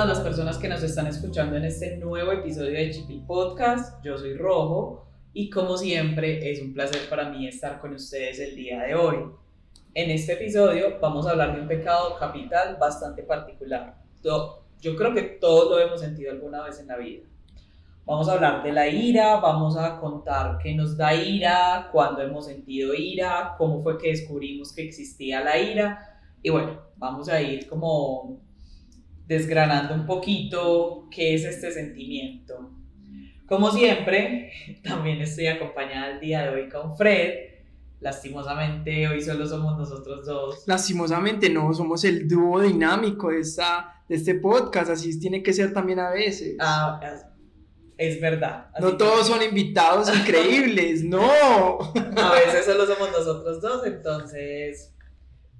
Todas las personas que nos están escuchando en este nuevo episodio de Chipil Podcast. Yo soy Rojo y como siempre es un placer para mí estar con ustedes el día de hoy. En este episodio vamos a hablar de un pecado capital bastante particular. Yo creo que todos lo hemos sentido alguna vez en la vida. Vamos a hablar de la ira, vamos a contar qué nos da ira, cuándo hemos sentido ira, cómo fue que descubrimos que existía la ira. Y bueno, vamos a ir como desgranando un poquito qué es este sentimiento. Como siempre, también estoy acompañada el día de hoy con Fred. Lastimosamente, hoy solo somos nosotros dos. Lastimosamente no, somos el dúo dinámico de, esta, de este podcast, así tiene que ser también a veces. Ah, es verdad. no todos son invitados increíbles, no. A veces solo somos nosotros dos, entonces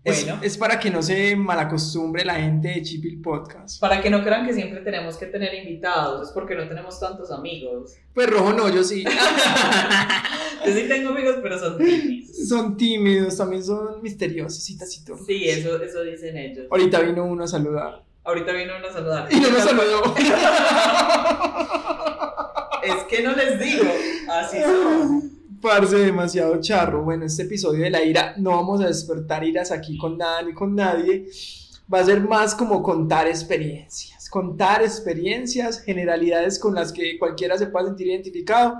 es, para que no se malacostumbre la gente de Chipil Podcast. Para que no crean que siempre tenemos que tener invitados, es porque no tenemos tantos amigos. Pues rojo no, yo sí. yo sí tengo amigos, pero son tímidos. Son tímidos, también son misteriosos y tacitos. Sí, eso, eso dicen ellos. Ahorita vino uno a saludar. Ahorita vino uno a saludar. Y no me saludó. es que no les digo, así son. Parce, demasiado charro. Bueno, este episodio de la ira, no vamos a despertar iras aquí con nada ni con nadie. Va a ser más como contar experiencias. Contar experiencias, generalidades con las que cualquiera se pueda sentir identificado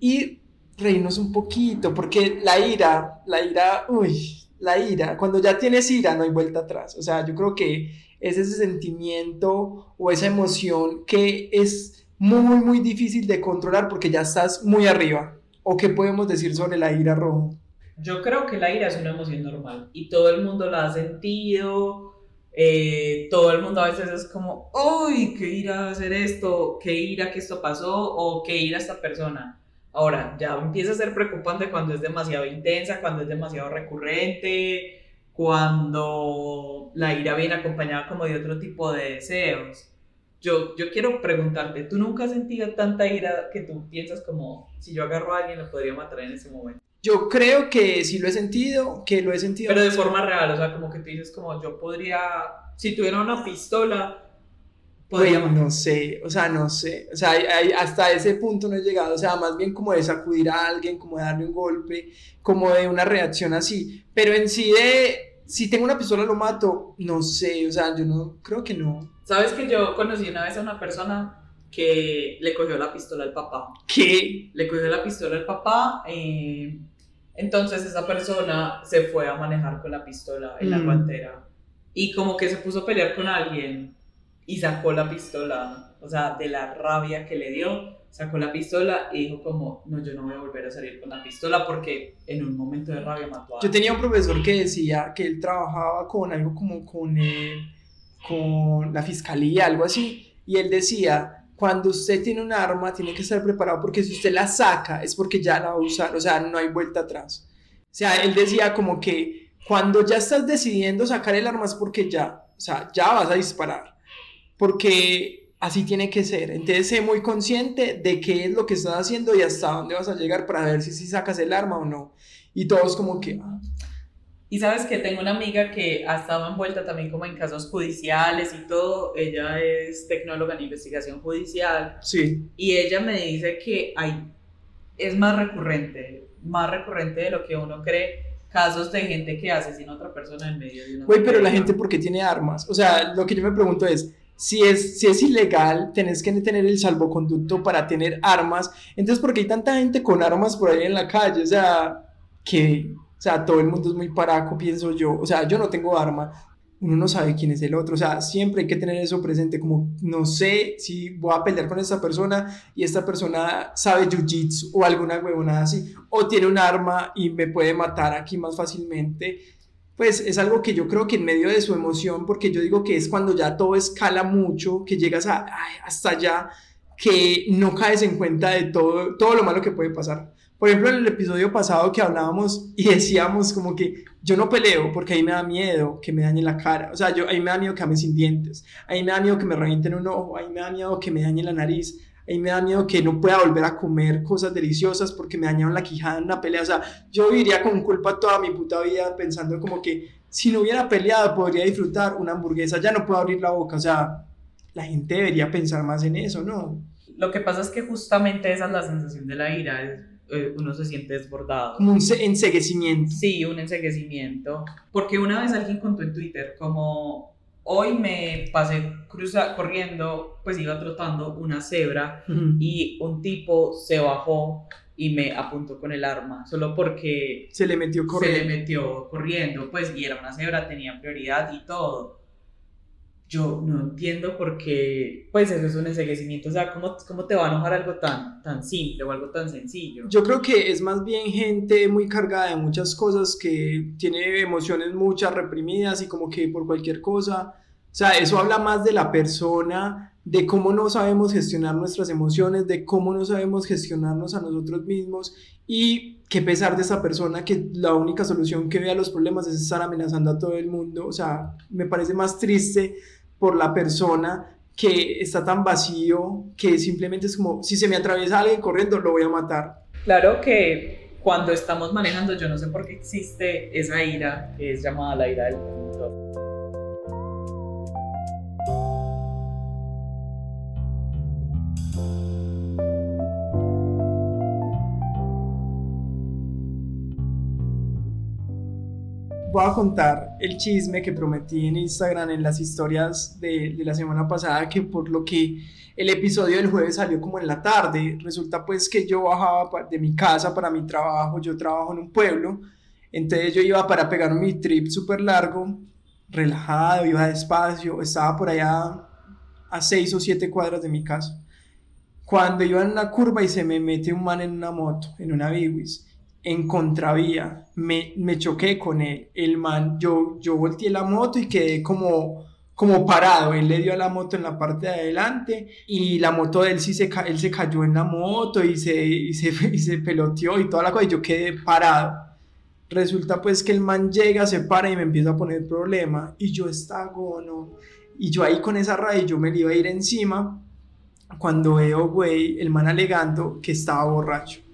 y reírnos un poquito, porque la ira, la ira, uy, la ira, cuando ya tienes ira no hay vuelta atrás. O sea, yo creo que es ese sentimiento o esa emoción que es muy, muy difícil de controlar porque ya estás muy arriba. ¿O qué podemos decir sobre la ira rojo? Yo creo que la ira es una emoción normal y todo el mundo la ha sentido. Eh, todo el mundo a veces es como, uy, qué ira hacer esto, qué ira que esto pasó o qué ira esta persona. Ahora, ya empieza a ser preocupante cuando es demasiado intensa, cuando es demasiado recurrente, cuando la ira viene acompañada como de otro tipo de deseos yo, yo quiero preguntarte, ¿tú nunca has sentido tanta ira que tú piensas como, si yo agarro a alguien lo podría matar en ese momento? Yo creo que sí lo he sentido, que lo he sentido. Pero de forma real, o sea, como que tú dices como, yo podría, si tuviera una pistola, podría No sé, o sea, no sé, o sea, hasta ese punto no he llegado, o sea, más bien como de sacudir a alguien, como de darle un golpe, como de una reacción así, pero en sí de, si tengo una pistola lo mato, no sé, o sea, yo no, creo que no. ¿Sabes que yo conocí una vez a una persona que le cogió la pistola al papá? ¿Qué? Le cogió la pistola al papá. Eh, entonces esa persona se fue a manejar con la pistola en la mm. guantera. Y como que se puso a pelear con alguien y sacó la pistola. O sea, de la rabia que le dio, sacó la pistola y dijo como, no, yo no voy a volver a salir con la pistola porque en un momento de rabia mató a Yo tenía un profesor que decía que él trabajaba con algo como con... el con la fiscalía, algo así, y él decía, cuando usted tiene un arma, tiene que estar preparado porque si usted la saca es porque ya la va a usar, o sea, no hay vuelta atrás. O sea, él decía como que cuando ya estás decidiendo sacar el arma es porque ya, o sea, ya vas a disparar, porque así tiene que ser. Entonces, sé muy consciente de qué es lo que estás haciendo y hasta dónde vas a llegar para ver si, si sacas el arma o no. Y todos como que, ah, y sabes que tengo una amiga que ha estado envuelta también como en casos judiciales y todo. Ella es tecnóloga en investigación judicial. Sí. Y ella me dice que hay, es más recurrente, más recurrente de lo que uno cree, casos de gente que asesina a otra persona en medio de una... Güey, pero la gente, ¿por qué tiene armas? O sea, lo que yo me pregunto es, si es, si es ilegal, tenés que tener el salvoconducto para tener armas. Entonces, ¿por qué hay tanta gente con armas por ahí en la calle? O sea, que o sea, todo el mundo es muy paraco, pienso yo. O sea, yo no tengo arma, uno no sabe quién es el otro. O sea, siempre hay que tener eso presente, como no sé si voy a pelear con esta persona y esta persona sabe jiu-jitsu o alguna huevonada así, o tiene un arma y me puede matar aquí más fácilmente. Pues es algo que yo creo que en medio de su emoción, porque yo digo que es cuando ya todo escala mucho, que llegas a, hasta allá, que no caes en cuenta de todo, todo lo malo que puede pasar. Por ejemplo, en el episodio pasado que hablábamos y decíamos como que yo no peleo porque ahí me da miedo que me dañe la cara. O sea, yo, ahí me da miedo que me sin dientes. Ahí me da miedo que me revienten un ojo. Ahí me da miedo que me dañe la nariz. Ahí me da miedo que no pueda volver a comer cosas deliciosas porque me dañaron la quijada en una pelea. O sea, yo viviría con culpa toda mi puta vida pensando como que si no hubiera peleado podría disfrutar una hamburguesa. Ya no puedo abrir la boca. O sea, la gente debería pensar más en eso, ¿no? Lo que pasa es que justamente esa es la sensación de la ira, eh, uno se siente desbordado. Como un enseguecimiento. Sí, un enseguecimiento. Porque una vez alguien contó en Twitter como hoy me pasé cruza, corriendo, pues iba trotando una cebra y un tipo se bajó y me apuntó con el arma, solo porque se le metió corriendo. Se le metió corriendo, pues, y era una cebra, tenía prioridad y todo. Yo no entiendo por qué, pues eso es un enseguecimiento, o sea, ¿cómo, cómo te va a enojar algo tan, tan simple o algo tan sencillo? Yo creo que es más bien gente muy cargada de muchas cosas, que tiene emociones muchas reprimidas y como que por cualquier cosa, o sea, eso habla más de la persona de cómo no sabemos gestionar nuestras emociones, de cómo no sabemos gestionarnos a nosotros mismos y que pesar de esa persona que la única solución que ve a los problemas es estar amenazando a todo el mundo, o sea, me parece más triste por la persona que está tan vacío que simplemente es como, si se me atraviesa alguien corriendo, lo voy a matar. Claro que cuando estamos manejando, yo no sé por qué existe esa ira, que es llamada la ira del conductor voy a contar el chisme que prometí en Instagram en las historias de, de, la semana pasada, que por lo que el episodio del jueves salió como en la tarde, resulta pues que yo bajaba de mi casa para mi trabajo, yo trabajo en un pueblo, entonces yo iba para pegar mi trip súper largo, relajado, iba despacio, estaba por allá a seis o siete cuadras de mi casa. Cuando iba en una curva y se me mete un man en una moto, en una Biwis, en contravía, me, me choqué con él, el man, yo, yo volteé la moto y quedé como, como parado, él le dio a la moto en la parte de adelante y la moto de él sí se, él se cayó en la moto y se, y se, y peloteó y toda la cosa y yo quedé parado. Resulta pues que el man llega, se para y me empieza a poner problema y yo estagono y yo ahí con esa rabia yo me le iba a ir encima cuando veo, güey, el man alegando que estaba borracho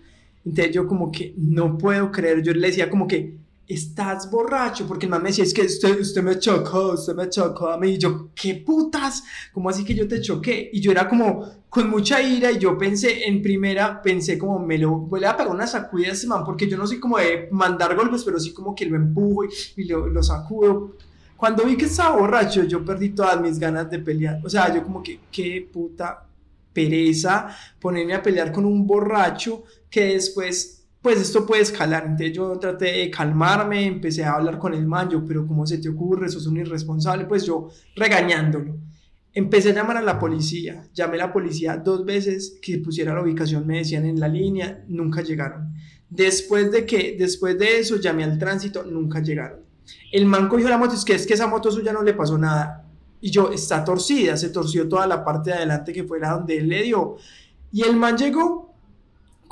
entonces yo como que no puedo creer, yo le decía como que, estás borracho, porque el man me decía, es que usted, usted me chocó, usted me chocó a mí, y yo, ¿qué putas? ¿Cómo así que yo te choqué? Y yo era como con mucha ira y yo pensé, en primera, pensé como, me lo voy a pegar una sacudida a ese man, porque yo no soy como de mandar golpes, pero sí como que lo empujo y, lo, lo sacudo. Cuando vi que estaba borracho, yo perdí todas mis ganas de pelear. O sea, yo como que, qué puta pereza ponerme a pelear con un borracho que después, pues esto puede escalar. Entonces yo traté de calmarme, empecé a hablar con el man, yo, pero ¿cómo se te ocurre? Sos un irresponsable, pues yo regañándolo. Empecé a llamar a la policía, llamé a la policía dos veces que pusiera la ubicación, me decían en la línea, nunca llegaron. Después de que, después de eso, llamé al tránsito, nunca llegaron. El man cogió la moto, es que es que esa moto suya no le pasó nada. Y yo, está torcida, se torció toda la parte de adelante que fue la donde él le dio. Y el man llegó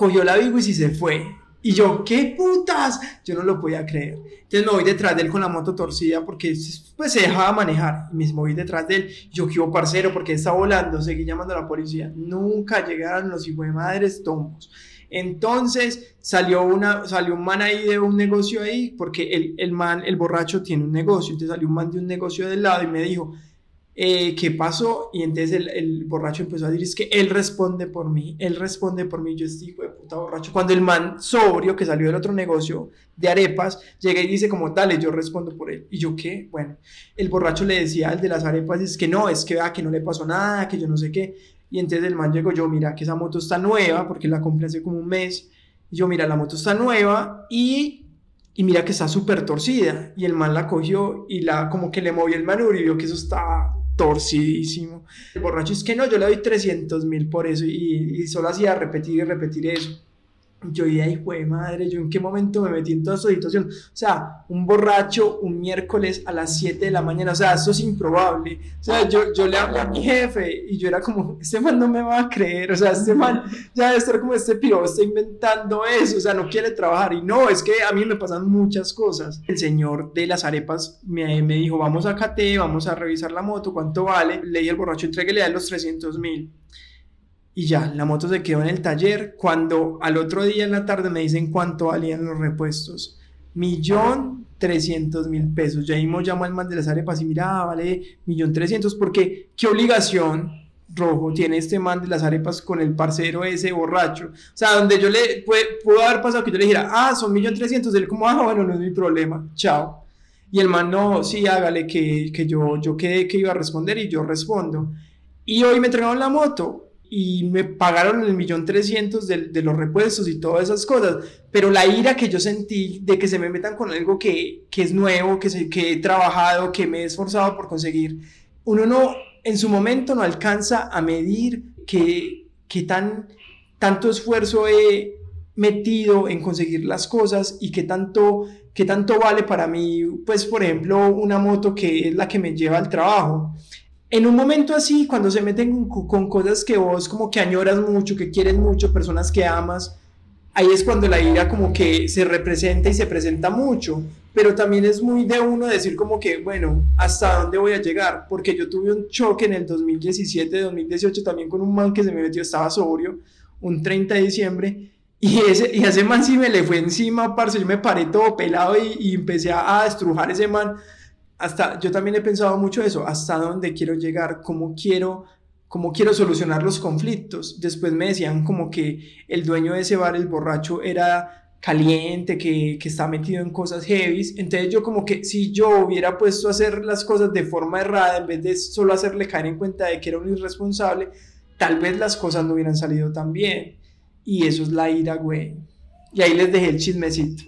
cogió la Big y se fue. Y yo, ¿qué putas? Yo no lo podía creer. Entonces me voy detrás de él con la moto torcida porque pues se dejaba manejar. Y me voy detrás de él. Yo, ¿qué parcero? Porque está volando. Seguí llamando a la policía. Nunca llegaron los hijos de madres tombos. Entonces salió, una, salió un man ahí de un negocio ahí, porque el, el man, el borracho tiene un negocio. Entonces salió un man de un negocio del lado y me dijo, eh, ¿qué pasó? Y entonces el, el, borracho empezó a decir, es que él responde por mí, él responde por mí, yo estoy hijo de puta borracho. Cuando el man sobrio que salió del otro negocio de arepas, llega y dice como, dale, yo respondo por él. Y yo, ¿qué? Bueno, el borracho le decía al de las arepas, es que no, es que vea que no le pasó nada, que yo no sé qué. Y entonces el man llegó, yo, mira, que esa moto está nueva, porque la compré hace como un mes. Y yo, mira, la moto está nueva y y mira que está súper torcida. Y el man la cogió y la como que le movió el manubrio y vio que eso estaba torcidísimo. Borracho es que no, yo le doy 300 mil por eso y, y solo hacía repetir y repetir eso yo y ahí fue madre, yo en qué momento me metí en toda esta situación. O sea, un borracho un miércoles a las 7 de la mañana, o sea, eso es improbable. O sea, yo, yo le hablé a mi jefe y yo era como, este man no me va a creer, o sea, este man ya debe estar como este piro, está inventando eso, o sea, no quiere trabajar. Y no, es que a mí me pasan muchas cosas. El señor de las arepas me, me dijo, vamos a KT, vamos a revisar la moto, ¿cuánto vale? Le dije al borracho, entreguele a los 300 mil y ya, la moto se quedó en el taller. Cuando al otro día en la tarde me dicen cuánto valían los repuestos, millón trescientos mil pesos. Ya mismo llamo al man de las arepas y mira, ah, vale, millón trescientos, porque qué obligación rojo tiene este man de las arepas con el parcero ese borracho. O sea, donde yo le, pudo haber pasado que yo le dijera, ah, son millón trescientos, él como, ah, bueno, no es mi problema, chao. Y el man, no, sí, hágale, que, que yo, yo quedé que iba a responder y yo respondo. Y hoy me entregaron la moto y me pagaron el millón trescientos de, los repuestos y todas esas cosas, pero la ira que yo sentí de que se me metan con algo que, que es nuevo, que, se, que he trabajado, que me he esforzado por conseguir, uno no, en su momento no alcanza a medir qué, qué tan, tanto esfuerzo he metido en conseguir las cosas y qué tanto, qué tanto vale para mí, pues por ejemplo, una moto que es la que me lleva al trabajo. En un momento así, cuando se meten con, con cosas que vos como que añoras mucho, que quieres mucho, personas que amas, ahí es cuando la ira como que se representa y se presenta mucho pero también es muy de uno decir como que, bueno, ¿hasta dónde voy a llegar? Porque yo tuve un choque en el 2017, 2018 también con un man que se me metió, estaba sobrio, un 30 de diciembre, y ese, y ese man sí me le fue encima, parce, yo me paré todo pelado y, y empecé a, a estrujar ese man. Hasta, yo también he pensado mucho eso, hasta dónde quiero llegar, cómo quiero cómo quiero solucionar los conflictos. Después me decían como que el dueño de ese bar, el borracho, era caliente, que, que, está metido en cosas heavy. Entonces yo como que si yo hubiera puesto a hacer las cosas de forma errada, en vez de solo hacerle caer en cuenta de que era un irresponsable, tal vez las cosas no hubieran salido tan bien. Y eso es la ira, güey. Y ahí les dejé el chismecito.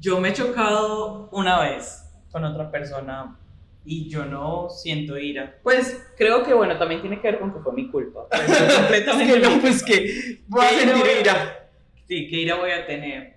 Yo me he chocado una vez con otra persona y yo no siento ira. Pues creo que, bueno, también tiene que ver con que fue mi culpa. completamente es que no, pues que voy a sentir ira sí, qué ira voy a tener.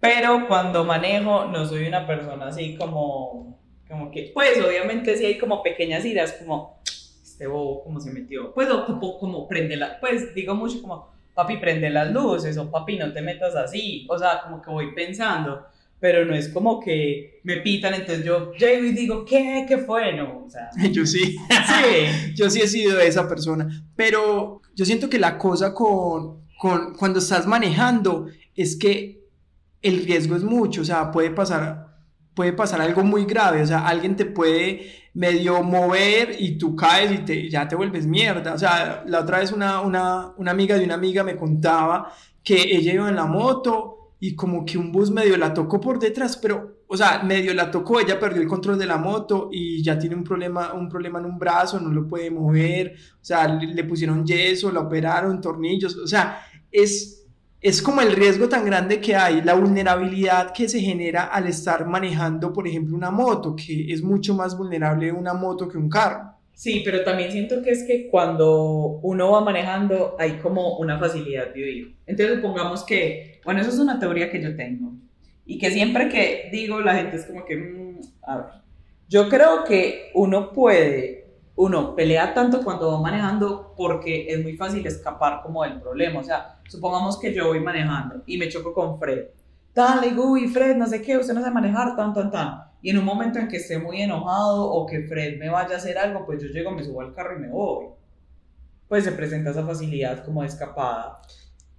Pero cuando manejo no soy una persona así como, como que, pues obviamente sí hay como pequeñas iras, como, este bobo, como se metió. Pues o como, como prende la, pues digo mucho como, papi, prende las luces, o papi, no te metas así. O sea, como que voy pensando pero no es como que me pitan, entonces yo llego y digo, ¿qué? ¿Qué fue? No, o sea. Yo sí. sí. yo sí he sido esa persona, pero yo siento que la cosa con, cuando estás manejando es que el riesgo es mucho, o sea, puede pasar, puede pasar algo muy grave, o sea, alguien te puede medio mover y tú caes y te, ya te vuelves mierda. O sea, la otra vez una, una, una amiga de una amiga me contaba que ella iba en la moto y como que un bus medio la tocó por detrás, pero, o sea, medio la tocó, ella perdió el control de la moto y ya tiene un problema, un problema en un brazo, no lo puede mover, o sea, le, pusieron yeso, la operaron, tornillos, o sea, es, es como el riesgo tan grande que hay, la vulnerabilidad que se genera al estar manejando, por ejemplo, una moto, que es mucho más vulnerable una moto que un carro. Sí, pero también siento que es que cuando uno va manejando hay como una facilidad de oír. Entonces supongamos que, bueno, eso es una teoría que yo tengo y que siempre que digo la gente es como que, mm, a ver, yo creo que uno puede uno pelea tanto cuando va manejando porque es muy fácil escapar como del problema. O sea, supongamos que yo voy manejando y me choco con Fred. Dale, uy, Fred, no sé qué, usted no sabe manejar, tan, tan, tan. Y en un momento en que esté muy enojado o que Fred me vaya a hacer algo, pues yo llego, me subo al carro y me voy. Pues se presenta esa facilidad como de escapada.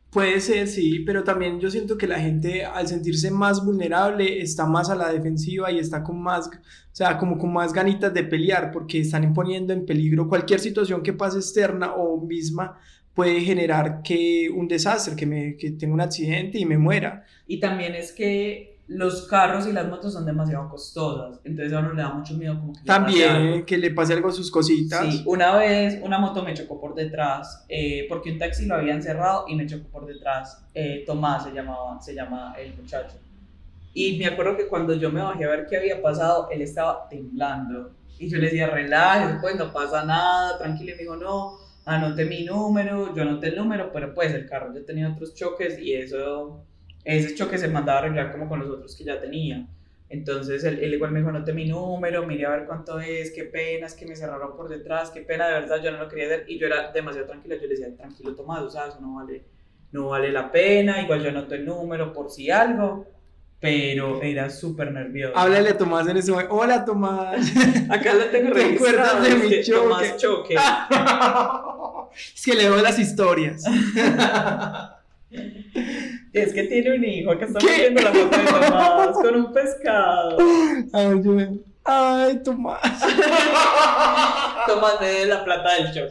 Puede ser, sí, pero también yo siento que la gente al sentirse más vulnerable está más a la defensiva y está con más, o sea, como con más ganitas de pelear porque están imponiendo en peligro cualquier situación que pase externa o misma puede generar que un desastre, que, me, que tenga un accidente y me muera. Y también es que los carros y las motos son demasiado costosas, entonces a uno le da mucho miedo como que También que le pase algo a sus cositas. Sí, una vez una moto me chocó por detrás, eh, porque un taxi lo habían cerrado y me chocó por detrás. Eh, Tomás se llamaba, se llama el muchacho. Y me acuerdo que cuando yo me bajé a ver qué había pasado, él estaba temblando. Y yo le decía, relájese, pues no pasa nada, tranquilo. Y me dijo, no, anoté mi número, yo anoté el número, pero pues el carro ya tenía otros choques y eso ese choque se mandaba a arreglar como con los otros que ya tenía. Entonces él, igual me dijo, anote mi número, mire a ver cuánto es, qué pena, es que me cerraron por detrás, qué pena, de verdad, yo no lo quería hacer. Y yo era demasiado tranquila, yo le decía, tranquilo Tomás, o sea, eso no vale, no vale la pena, igual yo anoto el número por si algo. Pero era súper nervioso. Háblale a Tomás en ese momento. Hola Tomás. Acá lo tengo registrado. de mi choque? Tomás Choque. es que leo las historias. Es que tiene un hijo, acá estamos viendo la foto de Tomás con un pescado. Ay, yo, ay Tomás. Tomás de la plata del show.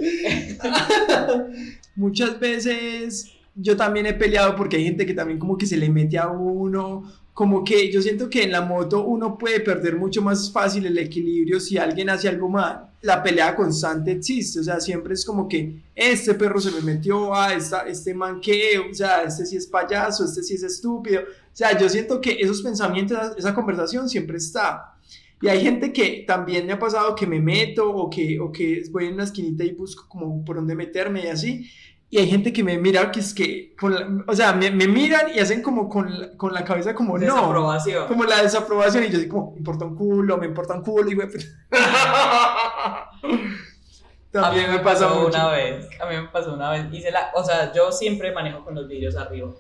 Muchas veces yo también he peleado porque hay gente que también como que se le mete a uno, como que yo siento que en la moto uno puede perder mucho más fácil el equilibrio si alguien hace algo mal. La pelea constante existe, o sea, siempre es como que este perro se me metió, a esta, este man que, o sea, este sí es payaso, este sí es estúpido. O sea, yo siento que esos pensamientos, esa conversación siempre está. Y hay gente que también me ha pasado que me meto o que, o que voy en una esquinita y busco como por dónde meterme y así. Y hay gente que me mira que es que, o sea, me, me, miran y hacen como con la, con la cabeza como no. Como la desaprobación y yo así como, me importa un culo, me importa un culo y güey. También a mí me, pasó, una vez, a mí me pasó una vez, hice la, o sea, yo siempre manejo con los vidrios arriba.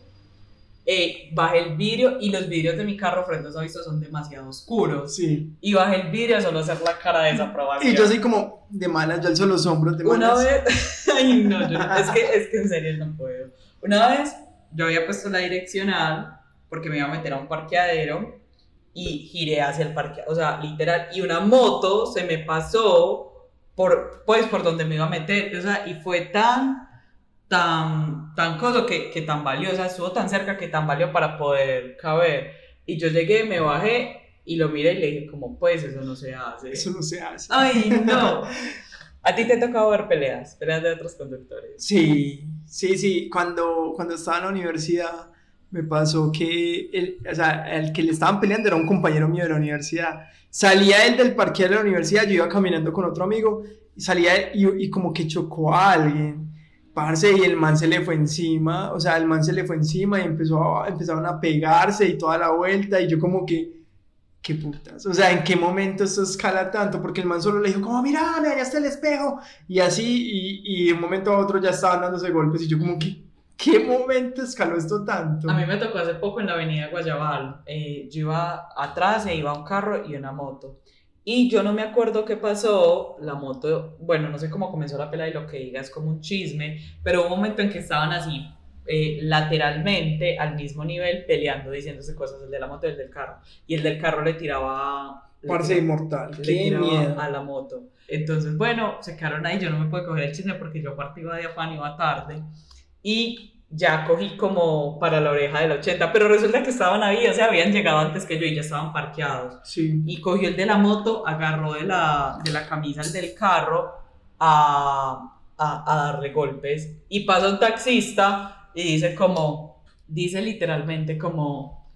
Eh, bajé el vidrio y los vidrios de mi carro frente a visto son demasiado oscuros. Sí. Y bajé el vidrio solo hacer la cara de desaprobación. Y yo así como de malas, yo alzo los hombros de malas. Una vez, ay no, yo es, que, es que en serio no puedo. Una vez yo había puesto la direccional porque me iba a meter a un parqueadero y giré hacia el parqueadero, o sea, literal, y una moto se me pasó por, pues, por donde me iba a meter, o sea, y fue tan tan, tan cosa que, que tan valiosa, estuvo tan cerca que tan valió para poder caber. Y yo llegué, me bajé y lo miré y le dije, como, pues eso no se hace. Eso no se hace. Ay, no. ¿A ti te ha tocado ver peleas? Peleas de otros conductores. Sí, sí, sí. Cuando, cuando estaba en la universidad me pasó que el, o sea, el que le estaban peleando era un compañero mío de la universidad. Salía él del parque de la universidad, yo iba caminando con otro amigo y salía y, y como que chocó a alguien. Parce, y el man se le fue encima, o sea, el man se le fue encima y empezó a, empezaron a pegarse y toda la vuelta, y yo como que, qué putas, o sea, ¿en qué momento esto escala tanto? Porque el man solo le dijo, como, mira, allá está el espejo, y así, y, y de un momento a otro ya estaban dándose golpes, y yo como que, ¿qué momento escaló esto tanto? A mí me tocó hace poco en la avenida Guayabal, eh, yo iba atrás e iba un carro y una moto, y yo no me acuerdo qué pasó, la moto, bueno, no sé cómo comenzó la pelea y lo que diga es como un chisme, pero hubo un momento en que estaban así eh, lateralmente al mismo nivel peleando, diciéndose cosas, el de la moto y el del carro. Y el del carro le tiraba... Parce inmortal, qué miedo. A la moto. Entonces, bueno, se quedaron ahí, yo no me puedo coger el chisme porque yo aparte iba de afán, iba tarde. Y ya cogí como para la oreja del 80, pero resulta que estaban ahí, o sea, habían llegado antes que yo y ya estaban parqueados. Sí. Y cogió el de la moto, agarró de la, de la camisa el del carro a, a, a darle golpes. Y pasa un taxista y dice como, dice literalmente como,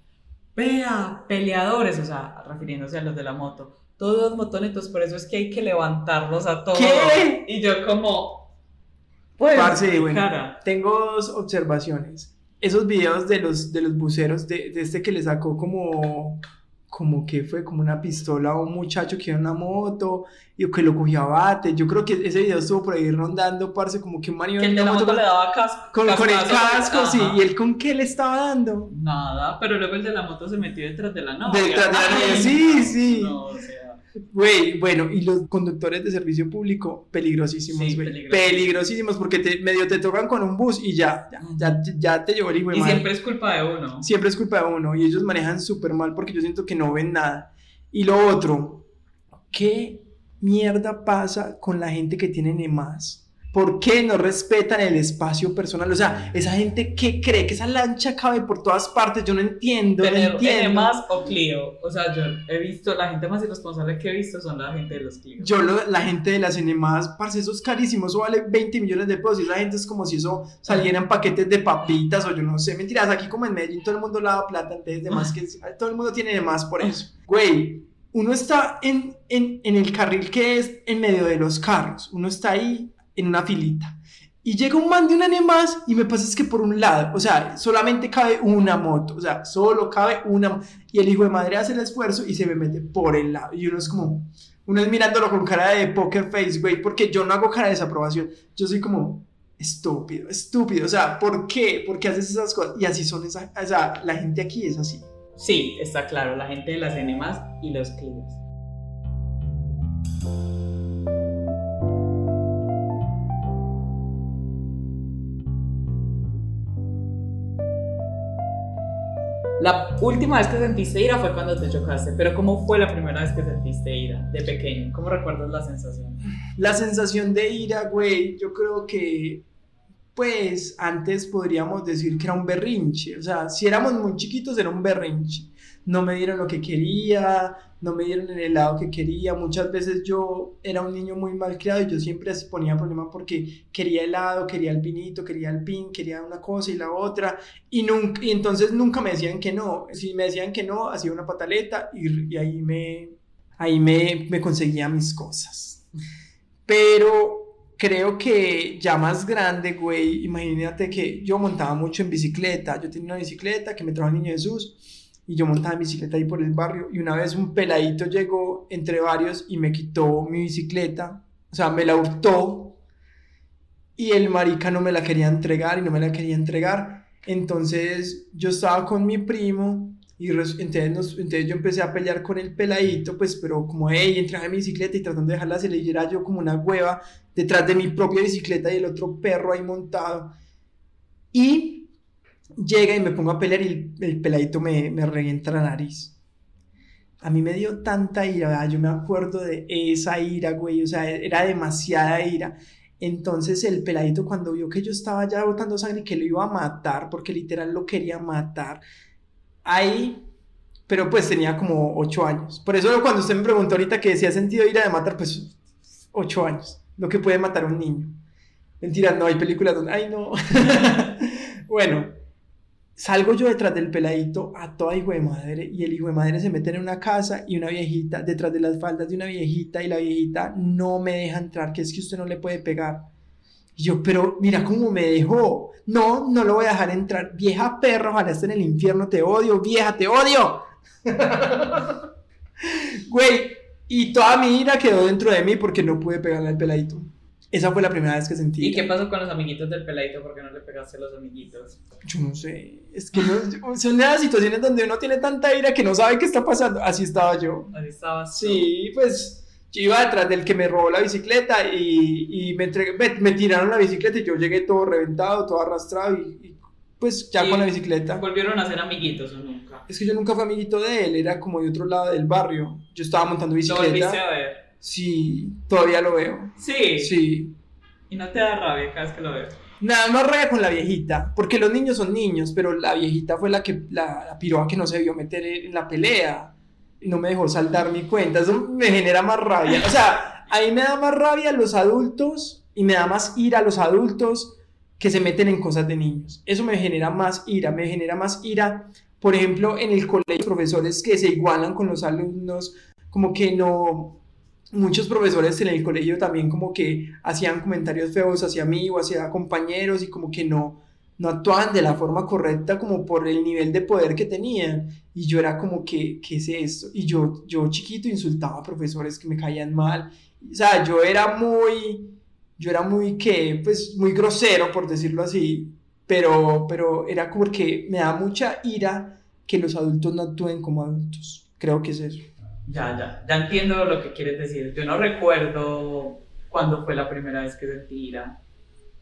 vea, peleadores, o sea, refiriéndose a los de la moto. Todos motonetos, por eso es que hay que levantarlos a todos. ¿Qué? Y yo como, pues, Parce, bueno, tengo dos observaciones. Esos videos de los, de los buceros, de, de este que le sacó como, como que fue como una pistola a un muchacho que iba en una moto y que lo cogió a bate. Yo creo que ese video estuvo por ahí rondando, parce, como que un man Que el de la moto, le daba casco. Con, con el casco, sí. ¿Y él con qué le estaba dando? Nada, pero luego el de la moto se metió detrás de la novia. Detrás de la novia, sí, sí. No, o sea. Güey, bueno, y los conductores de servicio público, peligrosísimos, güey. peligrosísimos. porque te, medio te tocan con un bus y ya, ya, ya, te llevó el Y siempre es culpa de uno. Siempre es culpa de uno. Y ellos manejan súper mal porque yo siento que no ven nada. Y lo otro, ¿qué mierda pasa con la gente que tiene más? ¿Por qué no respetan el espacio personal? O sea, esa gente que cree que esa lancha cabe por todas partes, yo no entiendo. no entiendo. más o Clio. O sea, yo he visto, la gente más irresponsable que he visto son la gente de los Clio. Yo, la gente de las más, parce, eso es carísimo, eso vale 20 millones de pesos y esa gente es como si eso saliera en paquetes de papitas o yo no sé, mentiras, aquí como en Medellín todo el mundo lava plata, entonces de más que todo el mundo tiene de más por eso. Güey, uno está en, en, en el carril que es en medio de los carros, uno está ahí en una filita. Y llega un man de un año más y me pasa es que por un lado, o sea, solamente cabe una moto, o sea, solo cabe una. Y el hijo de madre hace el esfuerzo y se me mete por el lado. Y uno es como, uno es mirándolo con cara de poker face, güey, porque yo no hago cara de desaprobación. Yo soy como, estúpido, estúpido. O sea, ¿por qué? ¿Por qué haces esas cosas? Y así son esas, o sea, la gente aquí es así. Sí, está claro, la gente de las enemas y los clientes. Última vez que sentiste ira fue cuando te chocaste, pero ¿cómo fue la primera vez que sentiste ira de pequeño? ¿Cómo recuerdas la sensación? La sensación de ira, güey, yo creo que pues antes podríamos decir que era un berrinche, o sea, si éramos muy chiquitos era un berrinche, no me dieron lo que quería, no me dieron el helado que quería, muchas veces yo era un niño muy mal criado y yo siempre ponía problema porque quería helado, quería el pinito, quería el pin, quería una cosa y la otra, y, nunca, y entonces nunca me decían que no, si me decían que no, hacía una pataleta y, y ahí, me, ahí me, me conseguía mis cosas. Pero creo que ya más grande, güey, imagínate que yo montaba mucho en bicicleta. Yo tenía una bicicleta que me trajo el niño Jesús y yo montaba en bicicleta ahí por el barrio y una vez un peladito llegó entre varios y me quitó mi bicicleta, o sea, me la hurtó y el marica no me la quería entregar y no me la quería entregar. Entonces yo estaba con mi primo y entonces, entonces yo empecé a pelear con el peladito, pues, pero como, hey, entré a mi bicicleta y tratando de dejarla se le diera yo como una hueva detrás de mi propia bicicleta y el otro perro ahí montado. Y llega y me pongo a pelear y el, peladito me, me revienta la nariz. A mí me dio tanta ira, yo me acuerdo de esa ira, güey, o sea, era demasiada ira. Entonces el peladito cuando vio que yo estaba ya botando sangre y que lo iba a matar, porque literal lo quería matar, ahí, pero pues tenía como ocho años. Por eso cuando usted me preguntó ahorita que si ha sentido ira de matar, pues ocho años, lo que puede matar a un niño. Mentira, no, hay películas donde, ay no. bueno, salgo yo detrás del peladito a toda hijo de madre y el hijo de madre se mete en una casa y una viejita detrás de las faldas de una viejita y la viejita no me deja entrar, que es que usted no le puede pegar. Y yo, pero mira cómo me dejó. No, no lo voy a dejar entrar. Vieja perra, ojalá esté en el infierno, te odio, vieja, te odio. Güey, y toda mi ira quedó dentro de mí porque no pude pegarle al peladito. Esa fue la primera vez que sentí. ¿Y qué pasó con los amiguitos del peladito? ¿Por qué no le pegaste a los amiguitos? Yo no sé. Es que no, son las situaciones donde uno tiene tanta ira que no sabe qué está pasando. Así estaba yo. Así estabas. Sí, pues yo iba detrás del que me robó la bicicleta y, y me, me, tiraron la bicicleta y yo llegué todo reventado, todo arrastrado y, pues ya con la bicicleta. ¿Volvieron a ser amiguitos o nunca? Es que yo nunca fui amiguito de él, era como de otro lado del barrio. Yo estaba montando bicicleta. ¿Lo volviste a ver? Sí, todavía lo veo. Sí. Sí. ¿Y no te da rabia cada vez que lo ves? Nada más rabia con la viejita, porque los niños son niños, pero la viejita fue la que la, la piroa que no se vio meter en la pelea y no me dejó saldar mi cuenta. Eso me genera más rabia. O sea, a mí me da más rabia los adultos y me da más ira a los adultos que se meten en cosas de niños. Eso me genera más ira, me genera más ira, por ejemplo, en el colegio, profesores que se igualan con los alumnos, como que no, muchos profesores en el colegio también como que hacían comentarios feos hacia mí o hacia compañeros y como que no, no actuaban de la forma correcta como por el nivel de poder que tenían. Y yo era como, que ¿qué es esto? Y yo, yo chiquito insultaba a profesores que me caían mal. O sea, yo era muy, yo era muy, que Pues muy grosero, por decirlo así. Pero, pero era como que me da mucha ira que los adultos no actúen como adultos. Creo que es eso. Ya, ya, ya entiendo lo que quieres decir. Yo no recuerdo cuándo fue la primera vez que sentí ira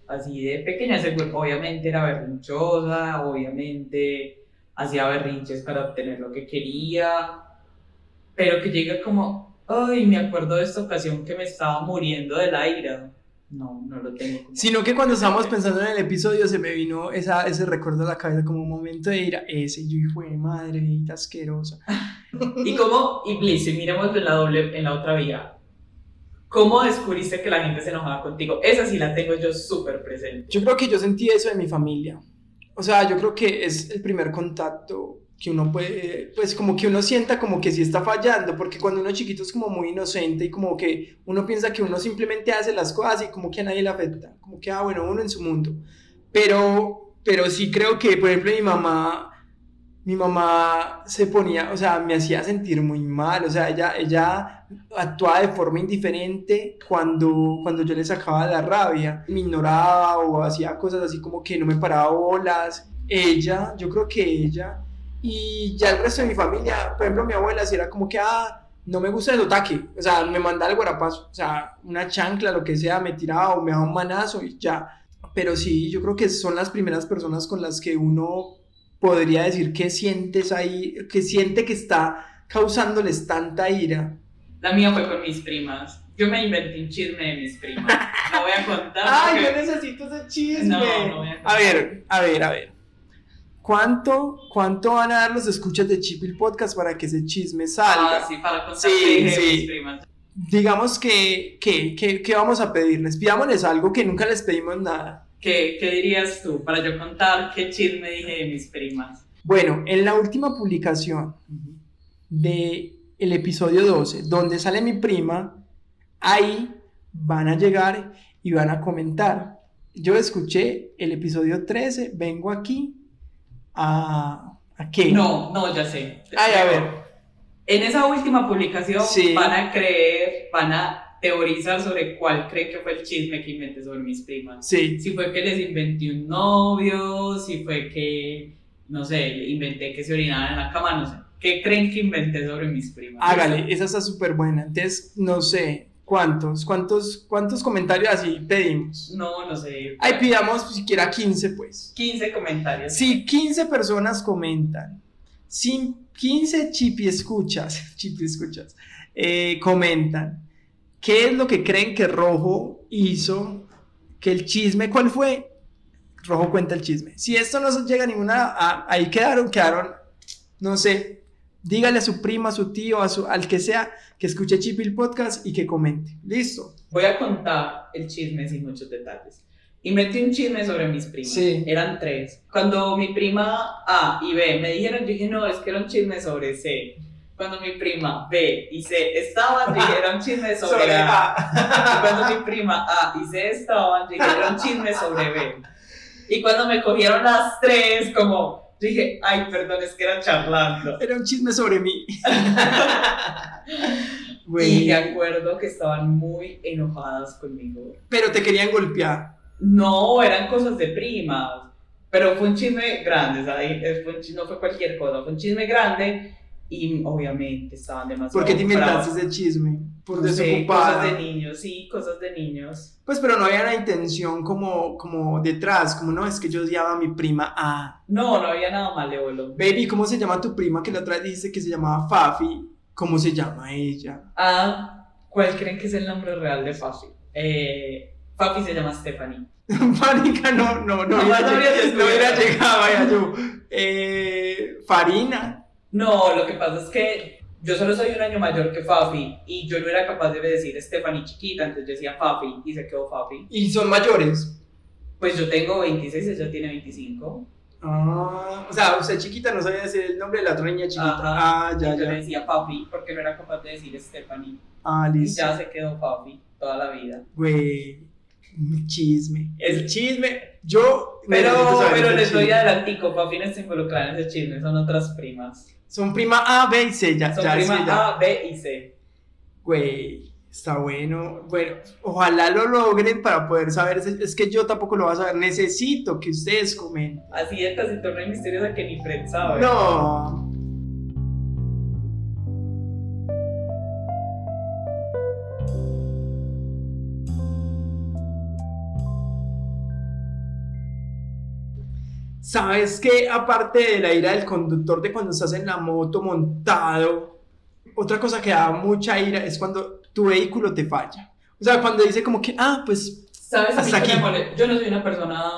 así de pequeña, obviamente era berrinchosa, obviamente hacía berrinches para obtener lo que quería, pero que llega como, ay, me acuerdo de esta ocasión que me estaba muriendo del aire. No, no lo tengo. Sino que cuando estábamos pensando en el episodio se me vino esa, ese recuerdo a la cabeza como un momento de ira. Ese yo hijo de madre, viejita asquerosa. y como, y please, miremos en la doble, en la otra vía. ¿Cómo descubriste que la gente se enojaba contigo? Esa sí la tengo yo súper presente. Yo creo que yo sentí eso de mi familia. O sea, yo creo que es el primer contacto que uno puede, pues como que uno sienta como que sí está fallando, porque cuando uno chiquito es como muy inocente y como que uno piensa que uno simplemente hace las cosas y como que a nadie le afecta, como que, ah, bueno, uno en su mundo. Pero, pero sí creo que, por ejemplo, mi mamá mi mamá se ponía, o sea, me hacía sentir muy mal, o sea, ella, ella actuaba de forma indiferente cuando, cuando yo le sacaba la rabia, me ignoraba o hacía cosas así como que no me paraba bolas, ella, yo creo que ella, y ya el resto de mi familia, por ejemplo, mi abuela, si era como que, ah, no me gusta el ataque, o sea, me mandaba el guarapazo, o sea, una chancla, lo que sea, me tiraba o me daba un manazo y ya, pero sí, yo creo que son las primeras personas con las que uno podría decir que sientes ahí, que siente que está causándoles tanta ira? La mía fue con mis primas. Yo me inventé un chisme de mis primas. No voy a contar. Ay, porque- yo necesito ese chisme. No, no voy a contar. A ver, a ver, a ver. ¿Cuánto, ¿Cuánto van a dar los escuchas de Chipil Podcast para que ese chisme salga? Ah, sí, para Sí, sí. mis primas. Digamos que, que, que, que vamos a pedirles. Pidámosles algo que nunca les pedimos nada. ¿Qué, ¿Qué dirías tú para yo contar qué chisme dije de mis primas? Bueno, en la última publicación de el episodio 12, donde sale mi prima, ahí van a llegar y van a comentar. Yo escuché el episodio 13, vengo aquí a... ¿A qué? No, no, ya sé. Ay, a ver. En esa última publicación Sí. van a creer, van a teorizar sobre cuál creen que fue el chisme que inventé sobre mis primas. Sí. Si fue que les inventé un novio, si fue que, no sé, inventé que se orinaban en la cama, no sé. ¿Qué creen que inventé sobre mis primas? Hágale, esa está súper buena. Entonces, no sé, ¿cuántos? ¿Cuántos, cuántos comentarios así pedimos? No, no sé. Ahí pidamos siquiera 15, pues. 15 comentarios. Si 15 personas comentan, si 15 chipi escuchas, chipi escuchas, eh, comentan, ¿qué es lo que creen que Rojo hizo? Que el chisme, ¿cuál fue? Rojo cuenta el chisme. Si esto no llega a ninguna, a- ahí quedaron, quedaron, no sé, dígale a su prima, a su tío, a su, al que sea, que escuche Chipi el podcast y que comente. Listo. Voy a contar el chisme sin muchos detalles. Inventé un chisme sobre mis primas. Sí. Eran tres. Cuando mi prima A y B me dijeron, yo dije, no, es que era un chisme sobre C. Cuando mi prima B y C estaban, dije, era un chisme sobre, Sobre A. A. Y cuando mi prima A y C estaban, dije, era un chisme sobre B. Y cuando me cogieron las tres, como, dije, ay, perdón, es que era charlando. Era un chisme sobre mí. Y me acuerdo que estaban muy enojadas conmigo. Pero te querían golpear. No, eran cosas de primas. Pero fue un chisme grande, ¿sabes? Eh, Fue un chisme- no fue cualquier cosa, fue un chisme grande y obviamente estaban demasiado. ¿Por qué te inventaste ese chisme? Por No sé, cosas de niños, sí, cosas de niños. Pues pero no había una intención como, como detrás, como no, es que yo odiaba a mi prima A. No, no había nada malévolo. Baby, ¿cómo se llama tu prima que la otra vez dijiste que se llamaba Fafi? ¿Cómo se llama ella? Ah, ¿cuál creen que es el nombre real de Fafi? Eh, Fafi se llama Stephanie. Mónica, no, no, no, No, hubiera, no no llegado, vaya yo. Eh, Farina. No, lo que pasa es que yo solo soy un año mayor que Fafi y yo no era capaz de decir Stephanie chiquita, entonces yo decía Fafi y se quedó Fafi. Y son mayores. Pues yo tengo 26, ella tiene 25. Ah, o sea, usted chiquita no sabía decir el nombre de la otra niña chiquita. Ajá. Ah, ya, Y yo le ya. decía Fafi porque no era capaz de decir Stephanie. Ah, Y listo. ya se quedó Fafi toda la vida. Güey, chisme. El chisme. Yo. Pero, pero les doy adelantico, Fafi no está involucrada en ese chisme, son otras primas. Son prima A, B y C, ya, Son ya, prima sí, ya. A, B y C. Güey, está bueno. Bueno, ojalá lo logren para poder saber. Es- Es que yo tampoco lo voy a saber. Necesito que ustedes comenten. Así de taciturna y misteriosa que ni Fred sabe. No. ¿Sabes qué? Aparte de la ira del conductor de cuando estás en la moto montado, otra cosa que da mucha ira es cuando tu vehículo te falla. O sea, cuando dice como que, ah, pues, ¿Sabes? Hasta aquí. Yo no soy una persona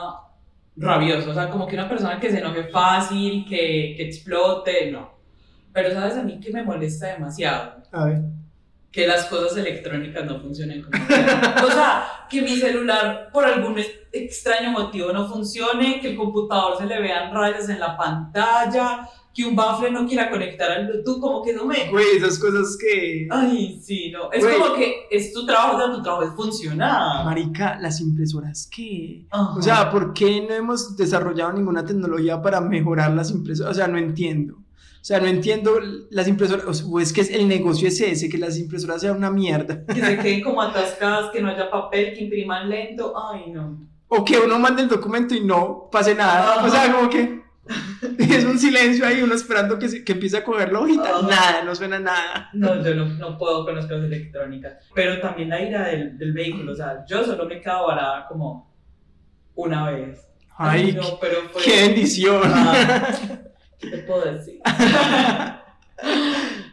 rabiosa, o sea, como que una persona que se enoje fácil, que, que explote, no. Pero ¿sabes a mí que me molesta demasiado? a ver. Que las cosas electrónicas no funcionen como. O sea, que mi celular por algún extraño motivo no funcione, que el computador se le vean rayas en la pantalla, que un bafle no quiera conectar al Bluetooth, como que no me... Güey, esas cosas que... Ay, sí, no. Es Güey. como que es tu trabajo, o sea, tu trabajo es funcionar. Marica, las impresoras, ¿qué? Ajá. O sea, ¿por qué no hemos desarrollado ninguna tecnología para mejorar las impresoras? O sea, no entiendo. O sea, no entiendo las impresoras. O es que el negocio es ese, que las impresoras sean una mierda. que se queden como atascadas, que no haya papel, que impriman lento. Ay, no. O que uno mande el documento y no pase nada. Ajá. O sea, como que es un silencio ahí, uno esperando que, se- que empiece a coger la hojita. Ajá. Nada, no suena nada. No, yo no, no puedo con las cosas electrónicas. Pero también la ira del, del vehículo. O sea, yo solo me he quedado varada como una vez. Ay, no, pero fue... ¡Qué bendición! Ah, ¿Qué te puedo decir?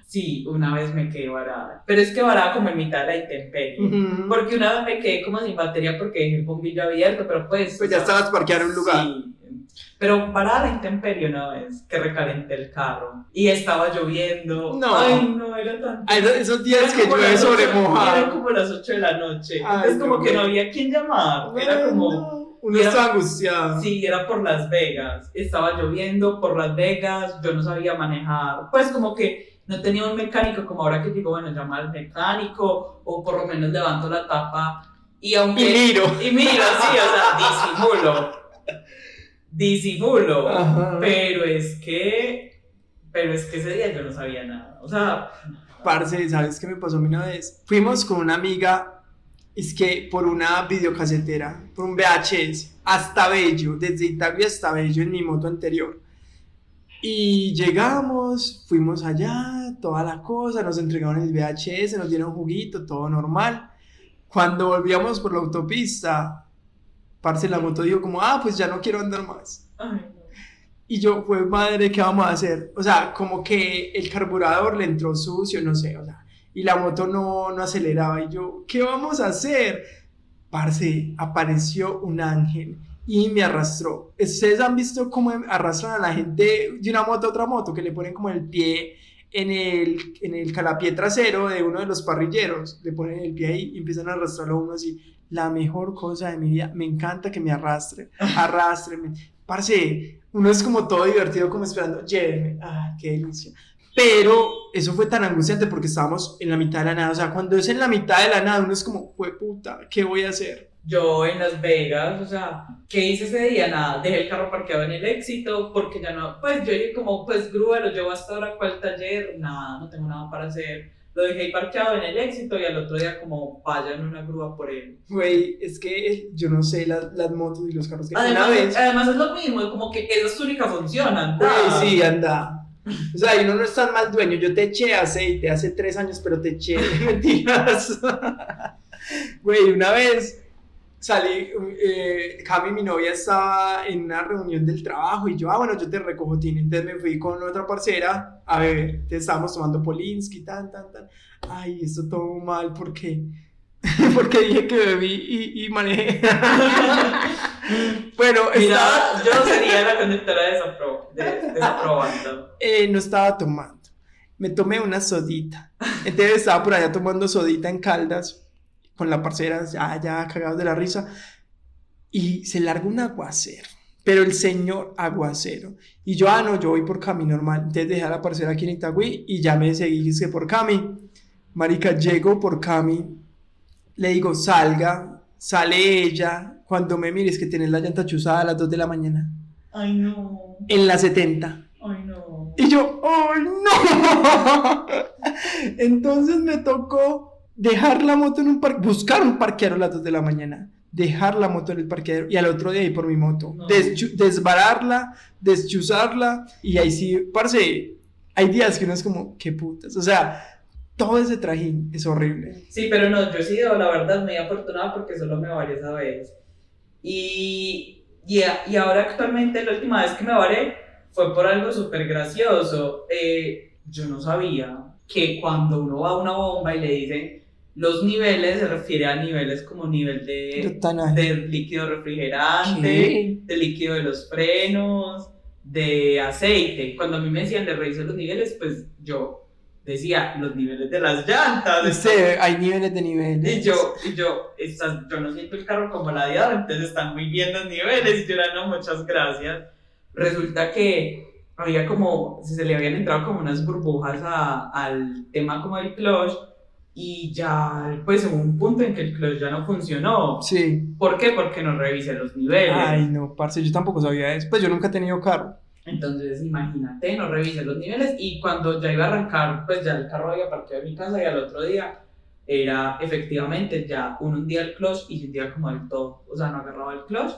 Sí, una vez me quedé varada. Pero es que varada como en mitad de la intemperie. Ujú. Porque una vez me quedé como sin batería porque dejé el bombillo abierto, pero pues... Pues ya sea, estabas parqueado en un lugar. Sí. Pero parada la intemperie una vez que recalenté el carro y estaba lloviendo. No. Ay, no, era tan. Esos- días que como llueve sobre ocho- Eran mojado. como las 8 de la noche. Ay, Entonces, como no, que no había quien llamar. Era como. no. Uno era- estaba angustiado. Sí, era por Las Vegas. Estaba lloviendo por Las Vegas. Yo no sabía manejar. Pues, como que no tenía un mecánico. Como ahora que digo, bueno, llama al mecánico o por lo menos levanto la tapa. Y aunque. Y miro. Y mira, sí, o sea, disimulo. Disimulo. Ajá. Pero es que. Pero es que ese día yo no sabía nada. O sea. Parce, ¿sabes qué me pasó a mí una vez? Fuimos con una amiga, es que por una videocasetera, por un VHS, hasta Bello, desde Italia hasta Bello en mi moto anterior. Y llegamos, fuimos allá, toda la cosa, nos entregaron el VHS, nos dieron juguito, todo normal. Cuando volvíamos por la autopista, parce, la moto dijo como, ah, pues ya no quiero andar más. Ay. Y yo, fue madre, ¿qué vamos a hacer? O sea, como que el carburador le entró sucio, no sé, o sea, y la moto no, no aceleraba. Y yo, ¿qué vamos a hacer? Parce, apareció un ángel y me arrastró. ¿Ustedes han visto cómo arrastran a la gente de una moto a otra moto? Que le ponen como el pie en el, en el calapié trasero de uno de los parrilleros. Le ponen el pie ahí y empiezan a arrastrarlo a uno así. La mejor cosa de mi vida. Me encanta que me arrastre. Arrástreme. Parce, uno es como todo divertido, como esperando, llévenme. Ah, qué delicia. Pero eso fue tan angustiante porque estábamos en la mitad de la nada. O sea, cuando es en la mitad de la nada, uno es como, fue puta, ¿qué voy a hacer? Yo en Las Vegas, o sea, ¿qué hice ese día? Nada, dejé el carro parqueado en el éxito porque ya no, pues yo dije como, pues grúa, lo llevo hasta ahora, ¿cuál taller? Nada, no tengo nada para hacer. Lo dejé ahí parqueado en el éxito y al otro día como vaya en una grúa por él. Güey, es que yo no sé las, las motos y los carros que Además, una vez. además es lo mismo, como que esa es tu única función, anda. Güey, sí, anda. O sea, y uno no es tan mal dueño. Yo te eché aceite hace tres años, pero te eché mentiras. Güey, una vez salí, eh, Cami, mi novia, estaba en una reunión del trabajo y yo, ah, bueno, yo te recojo, Tini. Entonces me fui con otra parcera a beber. Entonces estábamos tomando Polinsky, tan, tan, tan. Ay, esto todo mal, ¿por qué? Porque dije que bebí y, y manejé. bueno, Mira, estaba- yo sería la conductora desapro de- desaprobando. eh, no estaba tomando. Me tomé una sodita. Entonces estaba por allá tomando sodita en Caldas con la parcera, ya, ya cagados de la risa. Y se larga un aguacero. Pero el señor aguacero. Y yo, ah, no, yo voy por Cami normal. Entonces dejé a la parcera aquí en Itagüí y ya me seguí por Cami. Marica, llego por Cami. Le digo, salga. Sale ella. Cuando me mires que tienes la llanta chuzada a las 2 de la mañana. Ay, no. En la 70. Ay, no. Y yo, ¡ay, no! Entonces me tocó dejar la moto en un parque, buscar un parqueadero a las 2 de la mañana, dejar la moto en el parqueadero y al otro día ir por mi moto, No. desbararla, deschuzarla y ahí sí, parce, hay días que uno es como, qué putas, o sea, todo ese trajín es horrible. Sí, pero no, yo he sido, la verdad, muy afortunada porque solo me varé esa vez. Y, y, a- y ahora actualmente, la última vez que me varé fue por algo súper gracioso. Eh, yo no sabía que cuando uno va a una bomba y le dicen los niveles, se refiere a niveles como nivel de, de líquido refrigerante, ¿Qué? de líquido de los frenos, de aceite. Cuando a mí me decían de revisar los niveles, pues yo decía los niveles de las llantas. Este, hay niveles de niveles. Y yo, y yo, yo no siento el carro como ladeado, entonces están muy bien los niveles. Y yo era, no, muchas gracias. Resulta que había como, se le habían entrado como unas burbujas a- al tema como del clutch. Y ya, pues hubo un punto en que el clutch ya no funcionó. Sí. ¿Por qué? Porque no revisé los niveles. Ay, no, parce, yo tampoco sabía eso. Pues yo nunca he tenido carro. Entonces, imagínate, no revisé los niveles y cuando ya iba a arrancar, pues ya el carro había parqueado en mi casa y al otro día era efectivamente ya uno hundía el clutch y se hundía como del todo, o sea, no agarraba el clutch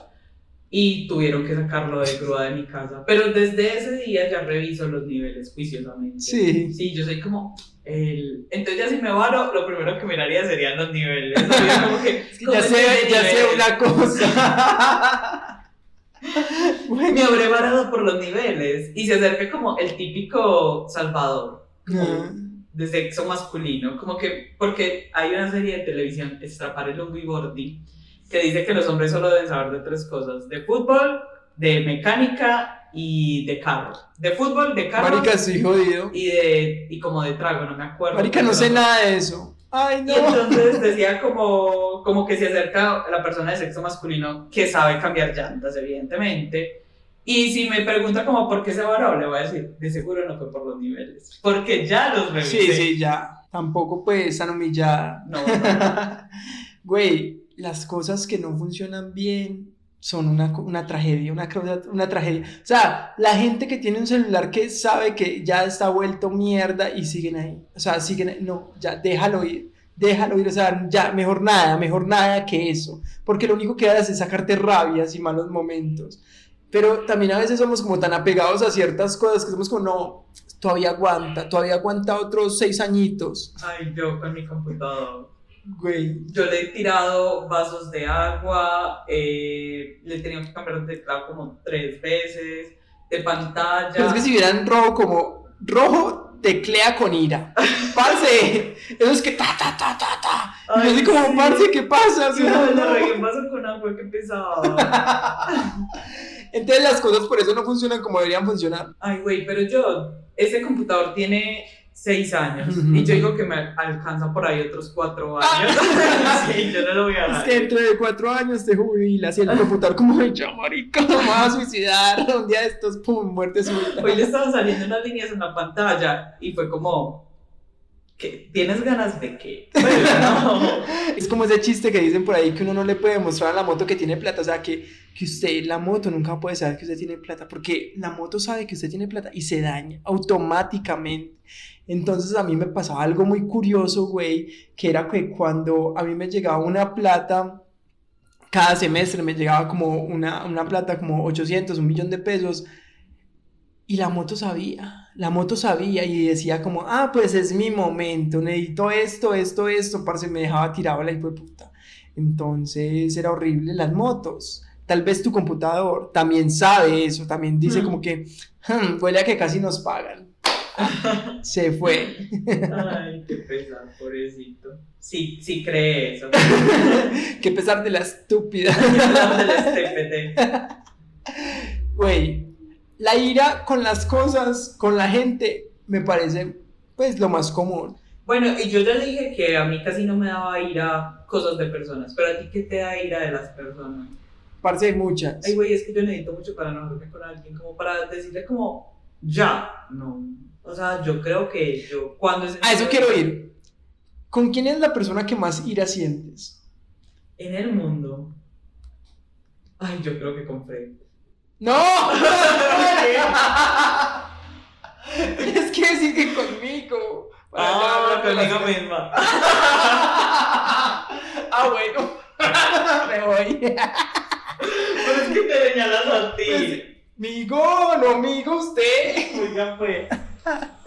y tuvieron que sacarlo de grúa de mi casa. Pero desde ese día ya reviso los niveles juiciosamente. Sí. Sí, yo soy como el... Entonces ya si me varo, lo primero que miraría serían los niveles. como que, como Ya sé, de ya sé una cosa. me habré varado por los niveles. Y se acerca como el típico Salvador. de sexo masculino, como que, porque hay una serie de televisión, Estrapar el y Gordi, que dice que los hombres solo deben saber de tres cosas, de fútbol, de mecánica y de carro. De fútbol, de carro Marica, estoy jodido. y, de, y como de trago, no me acuerdo. Marica, no sé nada de eso. Ay, Y no. entonces decía como, como que se acerca a la persona de sexo masculino que sabe cambiar llantas, evidentemente. Y si me pregunta como por qué se varó, le voy a decir, de seguro no fue por los niveles. Porque ya los revisé. Sí, sí, ya. Tampoco pues tan humillada. No, no. Güey, las cosas que no funcionan bien son una, una tragedia, una, una tragedia. O sea, la gente que tiene un celular que sabe que ya está vuelto mierda y siguen ahí. O sea, siguen ahí. No, ya, déjalo ir. Déjalo ir, o sea, ya, mejor nada, mejor nada que eso. Porque lo único que haces es sacarte rabias y malos momentos. Pero también a veces somos como tan apegados a ciertas cosas que somos como, no, todavía aguanta, todavía aguanta otros seis añitos. Ay, yo con mi computador. Güey, Yo le he tirado vasos de agua, eh, le he tenido que cambiar el teclado como tres veces, de pantalla. Pero es que si vieran rojo como rojo teclea con ira. Parce, eso es que ta ta ta ta ta. Y Ay, así como, parce, ¿qué pasa? Sí, no. regué un vaso con agua que pesaba. Entonces las cosas por eso no funcionan como deberían funcionar. Ay, güey, pero yo, ese computador tiene seis años y yo digo que me alcanza por ahí otros cuatro años. sí, yo no lo voy a Es que dentro de cuatro años te jubilas y el computador como, ay, ya marica, me voy a suicidar. Un día de estos, pum, muerte súbita. Hoy le estaban saliendo unas líneas en la pantalla y fue como, ¿tienes ganas de qué? Es como ese chiste que dicen por ahí que uno no le puede mostrar a la moto que tiene plata. O sea, que, que usted, la moto nunca puede saber que usted tiene plata. Porque la moto sabe que usted tiene plata y se daña automáticamente. Entonces a mí me pasaba algo muy curioso, güey, que era que cuando a mí me llegaba una plata, cada semestre me llegaba como una, una plata como 800, un millón de pesos. Y la moto sabía, la moto sabía y decía como, ah, pues es mi momento, necesito esto, esto, esto, parce, me dejaba tirado la hijo de puta. Entonces era horrible las motos. Tal vez tu computador también sabe eso, también dice Mm. como que, "Hmm, huele a que casi nos pagan. Se fue. Ay, qué pesar, pobrecito. Sí, sí cree eso. Qué pesar de la estúpida. Del STPT. Güey, la ira con las cosas, con la gente, me parece pues lo más común. Bueno, y yo ya dije que a mí casi no me daba ira cosas de personas, pero a ti qué te da ira de las personas. Parce hay muchas. Ay, güey, es que yo necesito mucho para enojarme con alguien, como para decirle como, ya, no. O sea, yo creo que yo, cuando es... A eso quiero ir. ¿Con quién es la persona que más ira sientes? En el mundo. Ay, yo creo que con Fred. ¡No! Tienes que decir que conmigo. Ah, conmigo misma. Ah, bueno. Me voy. Pero es que te señalas a ti. Migo, no migo usted. Oiga, pues.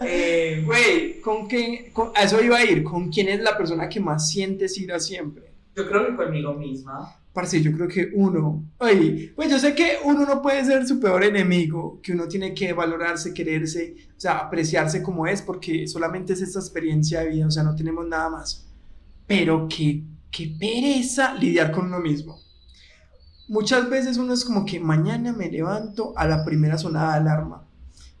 Eh, Güey, ¿con quién? con- a eso iba a ir. ¿Con quién es la persona que más sientes ira siempre? yo creo que conmigo misma. Parce, yo creo que uno. Oye, pues yo sé que uno no puede ser su peor enemigo, que uno tiene que valorarse, quererse, o sea, apreciarse como es, porque solamente es esta experiencia de vida, o sea, no tenemos nada más. Pero que, que pereza lidiar con uno mismo. Muchas veces uno es como que mañana me levanto a la primera sonada de alarma.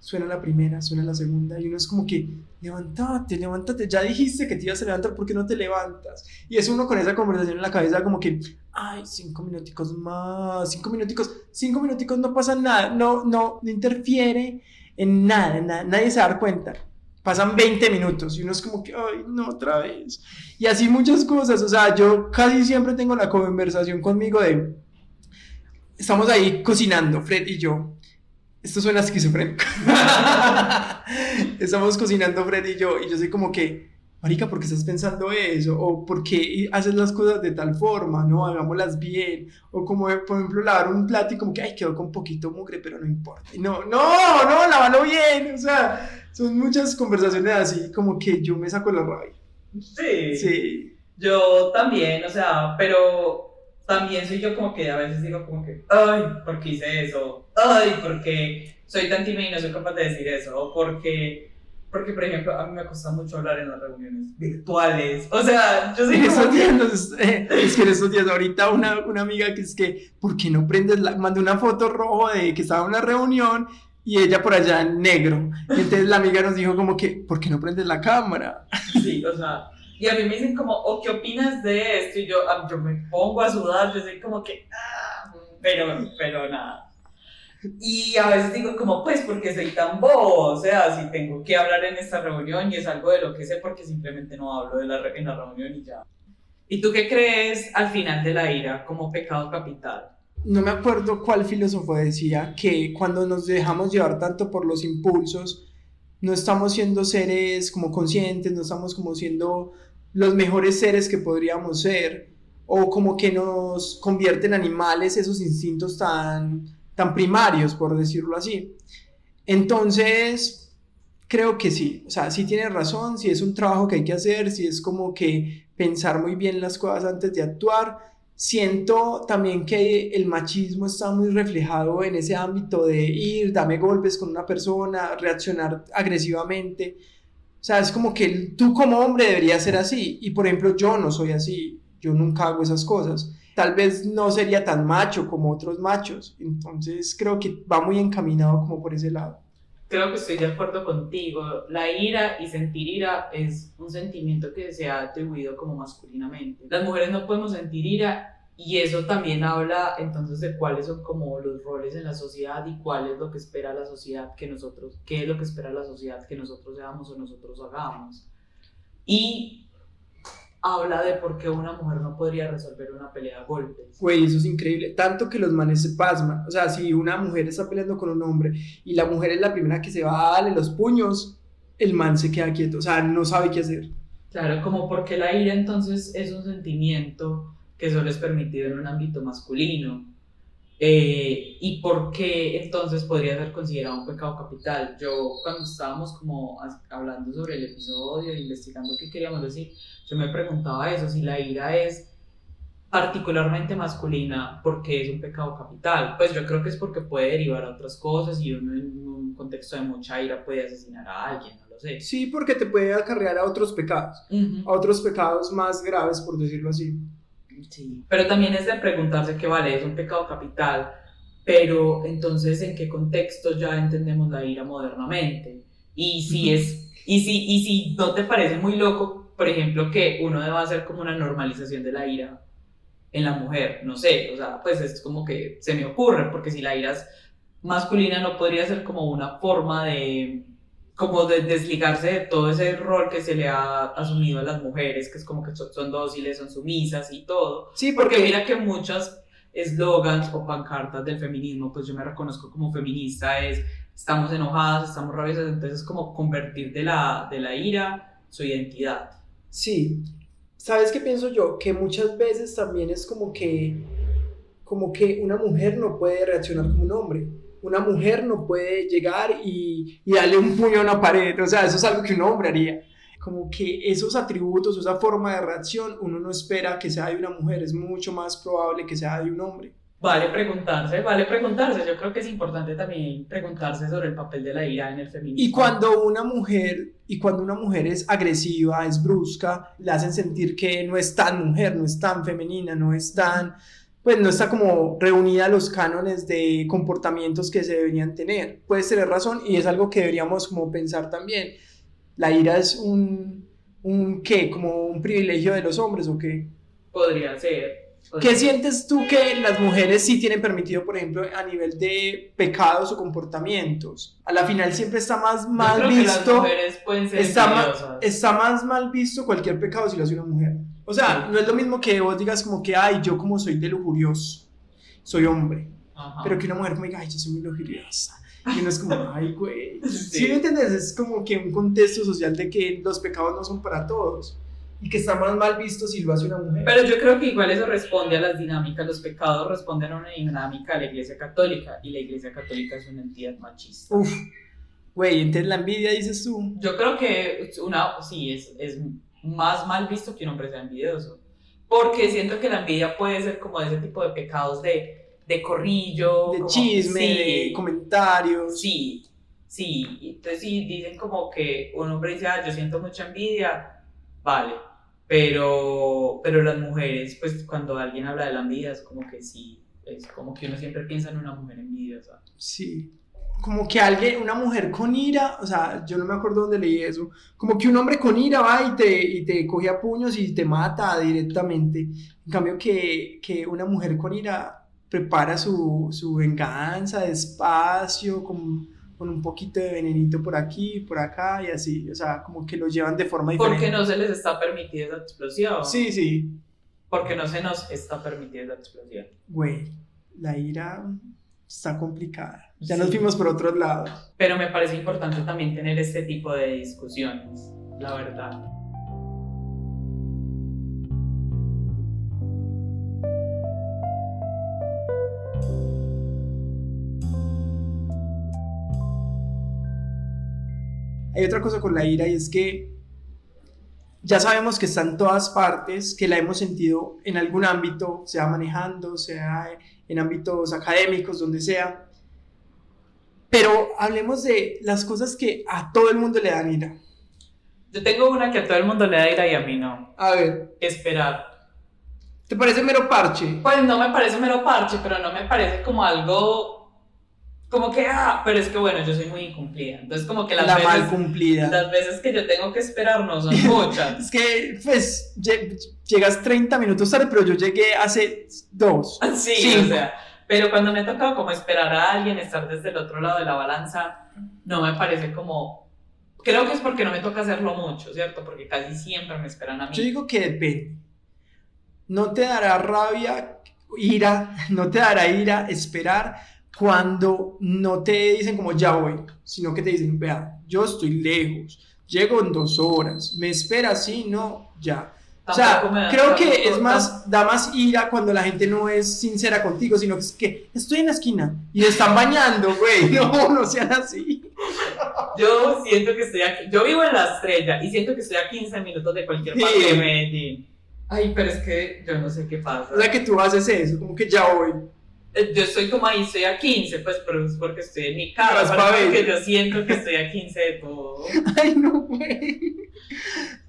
Suena la primera, suena la segunda, y uno es como que, levántate, levántate, ya dijiste que te ibas a levantar, ¿por qué no te levantas? Y es uno con esa conversación en la cabeza como que, ay, cinco minuticos más, cinco minuticos, cinco minuticos no pasa nada, no, no, no interfiere en nada, nada, nadie se da cuenta. Pasan 20 minutos y uno es como que, ay, no, otra vez. Y así muchas cosas, o sea, yo casi siempre tengo la conversación conmigo de, estamos ahí cocinando, Fred y yo. Esto suena esquizofrénico. estamos cocinando Fred y yo y yo soy como que, Marica, ¿por qué estás pensando eso? ¿O por qué haces las cosas de tal forma? ¿No? Hagámoslas bien. O como, por ejemplo, lavar un plato y como que, ay, quedó con poquito mugre, pero no importa. Y no, no, no, lávalo bien. O sea, son muchas conversaciones así, como que yo me saco la rabia. Sí. Sí. Yo también, o sea, pero también soy yo como que a veces digo como que, ay, ¿por qué hice eso? Ay, ¿por qué soy tan tímida y no soy capaz de decir eso? O porque porque, por ejemplo, a mí me cuesta mucho hablar en las reuniones virtuales. O sea, yo sé esos días, eh, es que en esos días, ahorita una, una amiga que es que, ¿por qué no prendes la? Mandé una foto rojo de que estaba en una reunión y ella por allá en negro. Y entonces la amiga nos dijo como que, ¿por qué no prendes la cámara? Sí, o sea, y a mí me dicen como, ¿o qué opinas de esto? Y yo, ah, yo me pongo a sudar, yo soy como que, ah, pero, pero nada. Y a veces digo como, pues, porque soy tan bobo, o sea, si tengo que hablar en esta reunión y es algo de lo que sé porque simplemente no hablo de la, en la reunión y ya. ¿Y tú qué crees al final de la ira como pecado capital? No me acuerdo cuál filósofo decía que cuando nos dejamos llevar tanto por los impulsos, no estamos siendo seres como conscientes, no estamos como siendo los mejores seres que podríamos ser, o como que nos convierten en animales esos instintos tan tan primarios, por decirlo así. Entonces, creo que sí, o sea, sí tiene razón, si es un trabajo que hay que hacer, si es como que pensar muy bien las cosas antes de actuar. Siento también que el machismo está muy reflejado en ese ámbito de ir, dame golpes con una persona, reaccionar agresivamente. O sea, es como que tú como hombre deberías ser así. Y por ejemplo, yo no soy así. Yo nunca hago esas cosas tal vez no sería tan macho como otros machos. Entonces creo que va muy encaminado como por ese lado. Creo que estoy de acuerdo contigo. La ira y sentir ira es un sentimiento que se ha atribuido como masculinamente. Las mujeres no podemos sentir ira y eso también habla entonces de cuáles son como los roles en la sociedad y cuál es lo que espera la sociedad que nosotros, qué es lo que espera la sociedad que nosotros seamos o nosotros hagamos. Y habla de por qué una mujer no podría resolver una pelea a golpes. Güey, eso es increíble. Tanto que los manes se pasman. O sea, si una mujer está peleando con un hombre y la mujer es la primera que se va a darle los puños, el man se queda quieto. O sea, no sabe qué hacer. Claro, como porque la ira entonces es un sentimiento que solo es permitido en un ámbito masculino. Eh, ¿Y por qué entonces podría ser considerado un pecado capital? Yo cuando estábamos como hablando sobre el episodio, investigando qué queríamos decir, yo me preguntaba eso, si la ira es particularmente masculina, ¿por qué es un pecado capital? Pues yo creo que es porque puede derivar a otras cosas y uno en un contexto de mucha ira puede asesinar a alguien, no lo sé. Sí, porque te puede acarrear a otros pecados, a otros pecados más graves, por decirlo así. Sí, pero también es de preguntarse qué vale, es un pecado capital, pero entonces en qué contexto ya entendemos la ira modernamente. Y si es y si y si no te parece muy loco, por ejemplo, que uno deba hacer como una normalización de la ira en la mujer, no sé, o sea, pues es como que se me ocurre, porque si la ira es masculina no podría ser como una forma de como de desligarse de todo ese rol que se le ha asumido a las mujeres, que es como que son, dóciles, son sumisas y todo. Sí, porque, mira que muchos eslogans o pancartas del feminismo, pues yo me reconozco como feminista, es estamos enojadas, estamos rabiosas, entonces es como convertir de la, de la ira su identidad. Sí, ¿sabes qué pienso yo? Que muchas veces también es como que, como que una mujer no puede reaccionar como un hombre una mujer no puede llegar y, y, darle un puño a una pared, o sea, eso es algo que un hombre haría. Como que esos atributos, esa forma de reacción, uno no espera que sea de una mujer, es mucho más probable que sea de un hombre. Vale preguntarse, vale preguntarse. Yo creo que es importante también preguntarse sobre el papel de la ira en el feminismo. Y cuando una mujer, y cuando una mujer es agresiva, es brusca, le hacen sentir que no es tan mujer, no es tan femenina, no es tan pues no está como reunida los cánones de comportamientos que se deberían tener. Puedes tener razón y es algo que deberíamos como pensar también. La ira es un, un ¿qué? Como un privilegio de los hombres o qué? Podría ser. ¿Qué sientes tú que las mujeres sí tienen permitido, por ejemplo, a nivel de pecados o comportamientos? A la final siempre está más mal visto. está, más, está más mal visto cualquier pecado si lo hace una mujer. O sea, no es lo mismo que vos digas como que, ay, yo como soy de lujurioso, soy hombre. Pero que una mujer me diga, ay, yo soy muy lujuriosa. Y uno es como, ay, güey. Sí. me entiendes? Es como que un contexto social de que los pecados no son para todos. Y que está más mal visto si lo hace una mujer. Pero yo creo que igual eso responde a las dinámicas. Los pecados responden a una dinámica de la Iglesia Católica. Y la Iglesia Católica es una entidad machista. Uf. Güey, entonces la envidia dices tú. Yo creo que una, sí, es, es más mal visto que un hombre sea envidioso. Porque siento que la envidia puede ser como ese tipo de pecados de, de corrillo. De como- chisme, sí, de comentarios. Sí, sí. Entonces, si dicen como que un hombre dice, ah, yo siento mucha envidia, vale. Pero, pero las mujeres, pues cuando alguien habla de la envidia, es como que sí, es como que uno siempre piensa en una mujer envidiosa. Sí. Como que alguien, una mujer con ira, o sea, yo no me acuerdo dónde leí eso, como que un hombre con ira va y te, y te coge a puños y te mata directamente. En cambio que, que una mujer con ira prepara su, su venganza despacio, con, con un poquito de venenito por aquí, por acá y así, o sea, como que lo llevan de forma diferente. Porque no se les está permitida esa explosión. Sí, sí, Porque no se nos está permitida esa explosión. güey, la ira está complicada. Ya Sí. nos fuimos por otros lados. Pero me parece importante también tener este tipo de discusiones, la verdad. Hay otra cosa con la ira y es que ya sabemos que está en todas partes, que la hemos sentido en algún ámbito, sea manejando, sea en ámbitos académicos, donde sea. Pero hablemos de las cosas que a todo el mundo le dan ira. Yo tengo una que a todo el mundo le da ira y a mí no. A ver, Esperar. ¿te parece mero parche? Pues no me parece mero parche, pero no me parece como algo. Como que, ah, pero es que bueno, yo soy muy incumplida. Entonces, como que las, La mal veces, cumplida. las veces que yo tengo que esperar no son muchas. Es que, pues, lle- llegas 30 minutos tarde, pero yo llegué hace dos. Sí, Cinco. o sea. Pero cuando me ha tocado como esperar a alguien, estar desde el otro lado de la balanza, no me parece como. Creo que es porque no me toca hacerlo mucho, ¿cierto? Porque casi siempre me esperan a mí. Yo digo que depende. No te dará rabia, ira, no te dará ira esperar cuando no te dicen como ya voy, sino que te dicen, vea, yo estoy lejos, llego en dos horas, me espera, sí, no, ya. O sea, da- creo que es más, da más ira cuando la gente no es sincera contigo, sino que es que estoy en la esquina y me están bañando, güey, no, no sean así. Yo siento que estoy aquí. Yo vivo en la estrella y siento que estoy a 15 minutos de cualquier parte Sí. de Medellín. Ay, pero es que yo no sé qué pasa. O sea, que tú haces eso, como que ya voy. Eh, Yo estoy como ahí, estoy a 15, pues, pero es porque estoy en mi casa. Porque yo siento que estoy a 15 de todo. Ay, no, güey.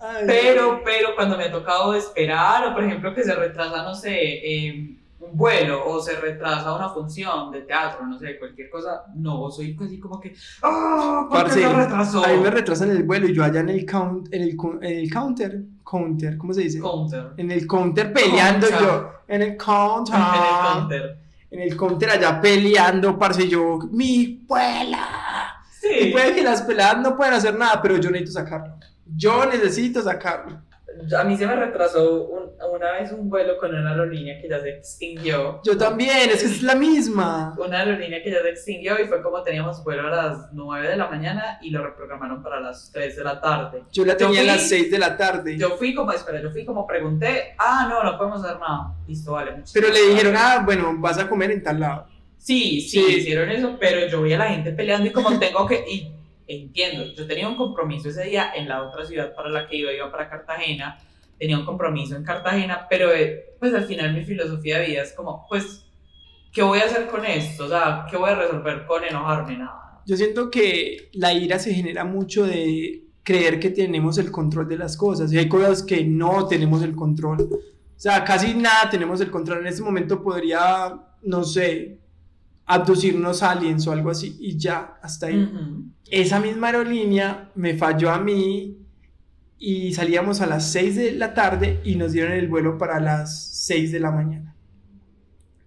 Ay, Pero, pero cuando me ha tocado esperar, o por ejemplo que se retrasa, no sé, eh, un vuelo, o se retrasa una función de teatro, no sé, cualquier cosa, no, soy casi como que, ¡ah! ¿Por qué se retrasó? A mí me retrasan el vuelo y yo allá en el, count, en el, cu- en el counter, counter, ¿cómo se dice? Counter. En el counter peleando Counter. yo, en el counter, En el counter. en el counter allá peleando, parce, yo, mi vuela. Y Sí. puede que las peladas no puedan hacer nada, pero yo necesito sacarlo. Yo necesito sacarlo. A mí se me retrasó un- una vez un vuelo con una aerolínea que ya se extinguió. Yo también, es que es la misma. Una aerolínea que ya se extinguió y fue como teníamos vuelo a las 9 de la mañana y lo reprogramaron para las 3 de la tarde. Yo la Yo tenía a fui- las 6 de la tarde. Yo fui como, espera, yo fui como pregunté, ah, no, no podemos hacer nada. Listo, vale. pero le dijeron, ah, bueno, vas a comer en tal lado. Sí, sí, Sí. hicieron eso, pero yo vi a la gente peleando y como tengo que, y entiendo, yo tenía un compromiso ese día en la otra ciudad para la que iba, iba para Cartagena, tenía un compromiso en Cartagena, pero eh, pues al final mi filosofía de vida es como, pues, ¿qué voy a hacer con esto? O sea, ¿qué voy a resolver con enojarme? Nada. Yo siento que la ira se genera mucho de creer que tenemos el control de las cosas y hay cosas que no tenemos el control. O sea, casi nada tenemos el control. En este momento podría, no sé, abducirnos aliens o algo así y ya, hasta ahí. Ujú. Esa misma aerolínea me falló a mí y salíamos a las 6 de la tarde y nos dieron el vuelo para las 6 de la mañana.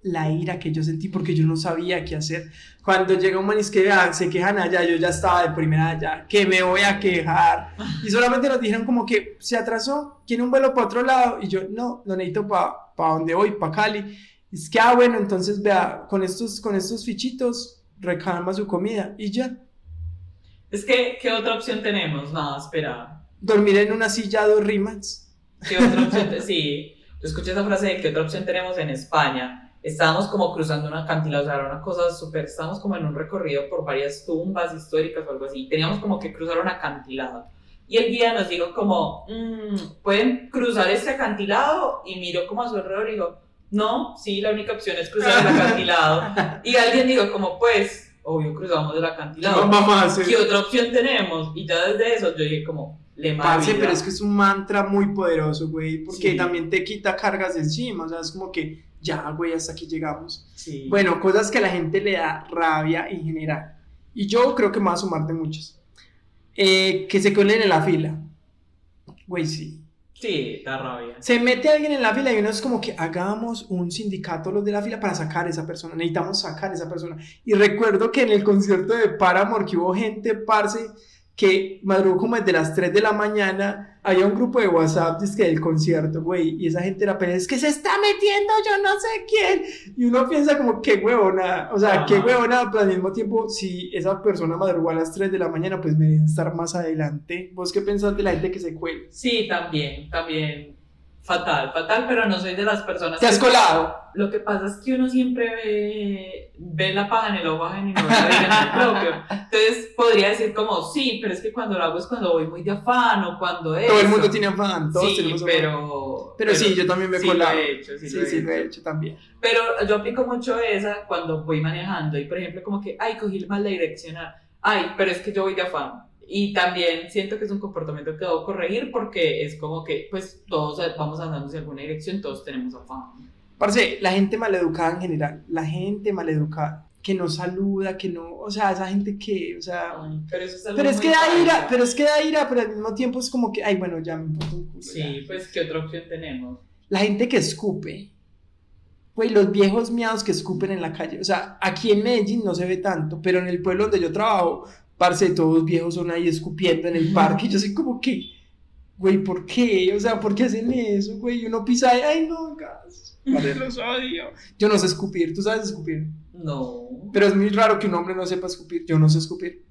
La ira que yo sentí porque yo no sabía qué hacer. Cuando llega un man es que "Vea, se quejan allá, yo ya estaba de primera allá, que me voy a quejar. Y solamente nos dijeron como que se atrasó, quiere un vuelo para otro lado. Y yo, no, lo necesito para pa donde voy, para Cali. Es que, ah, bueno, entonces vea, con estos, con estos fichitos recalma su comida y ya. Es que, ¿qué otra opción tenemos? Nada, espera. dormir en una silla dos rimas. ¿Qué otra opción? sí, yo escuché esa frase de qué otra opción tenemos en España. Estábamos como cruzando una acantilado, o sea, era una cosa súper, estábamos como en un recorrido por varias tumbas históricas o algo así. Teníamos como que cruzar un acantilado. Y el guía nos dijo como, "Mm, pueden cruzar este acantilado y miro como a su alrededor y digo, no, sí, la única opción es cruzar el acantilado. Y alguien dijo como, pues, obvio, cruzamos el acantilado. No, a hacer. ¿Qué otra opción tenemos? Y ya desde eso yo dije como, le Parce, pero es que es un mantra muy poderoso, güey, porque Sí. también te quita cargas de encima, o sea, es como que ya, güey, hasta aquí llegamos. Sí. Bueno, cosas que a la gente le da rabia en general. Y yo creo que me voy a sumar de muchas. Eh, que se cuelen en la fila. Güey, sí. Sí, da rabia. Se mete alguien en la fila y uno es como que hagamos un sindicato los de la fila para sacar a esa persona. Necesitamos sacar a esa persona. Y recuerdo que en el concierto de Paramore que hubo gente, parce, que madrugó como desde las 3 de la mañana. Había un grupo de WhatsApp dizque, del concierto, güey. Y esa gente era pero es que se está metiendo yo no sé quién. Y uno piensa como qué huevona. O sea, qué huevona. Pero al mismo tiempo, si esa persona madrugó a las 3 de la mañana, pues merece estar más adelante. ¿Vos qué pensás de la gente que se cuelga? Sí, también, también. Fatal, fatal, pero no soy de las personas ¿Te has que- colado? Lo que pasa es que uno siempre ve, ve la paja en el ojo ajeno y no la viga en el propio. Entonces podría decir como, sí, pero es que cuando lo hago es cuando voy muy de afán o cuando es. Todo el mundo tiene afán, todos sí, tenemos afán. pero, Pero sí, yo también me he sí colado. Lo he hecho, sí, Sí, lo he sí, hecho. lo he hecho también. Pero yo aplico mucho esa cuando voy manejando y, por ejemplo, como que, ay, cogí mal la direccional. Ay, pero es que yo voy de afán. Y también siento que es un comportamiento que debo corregir porque es como que, pues, todos vamos andando hacia alguna dirección, todos tenemos afán. Parce, la gente maleducada en general, la gente maleducada, que no saluda, que no, o sea, esa gente que, o sea... Ay, pero eso es algo Pero es muy que da ira, pero es que da ira, pero al mismo tiempo es como que, ay, bueno, ya me importa un culo. Sí, ya. pues, ¿qué otra opción tenemos? La gente que escupe. Güey, los viejos miados que escupen en la calle. O sea, aquí en Medellín no se ve tanto, pero en el pueblo donde yo trabajo, parce, todos viejos son ahí escupiendo en el parque. Y yo soy como que, güey, ¿por qué? O sea, ¿por qué hacen eso, güey? Y uno pisa ahí, ay, no, gas. Los odio. Yo no sé escupir, ¿tú sabes escupir? No. Pero es muy raro que un hombre no sepa escupir. Yo no sé escupir.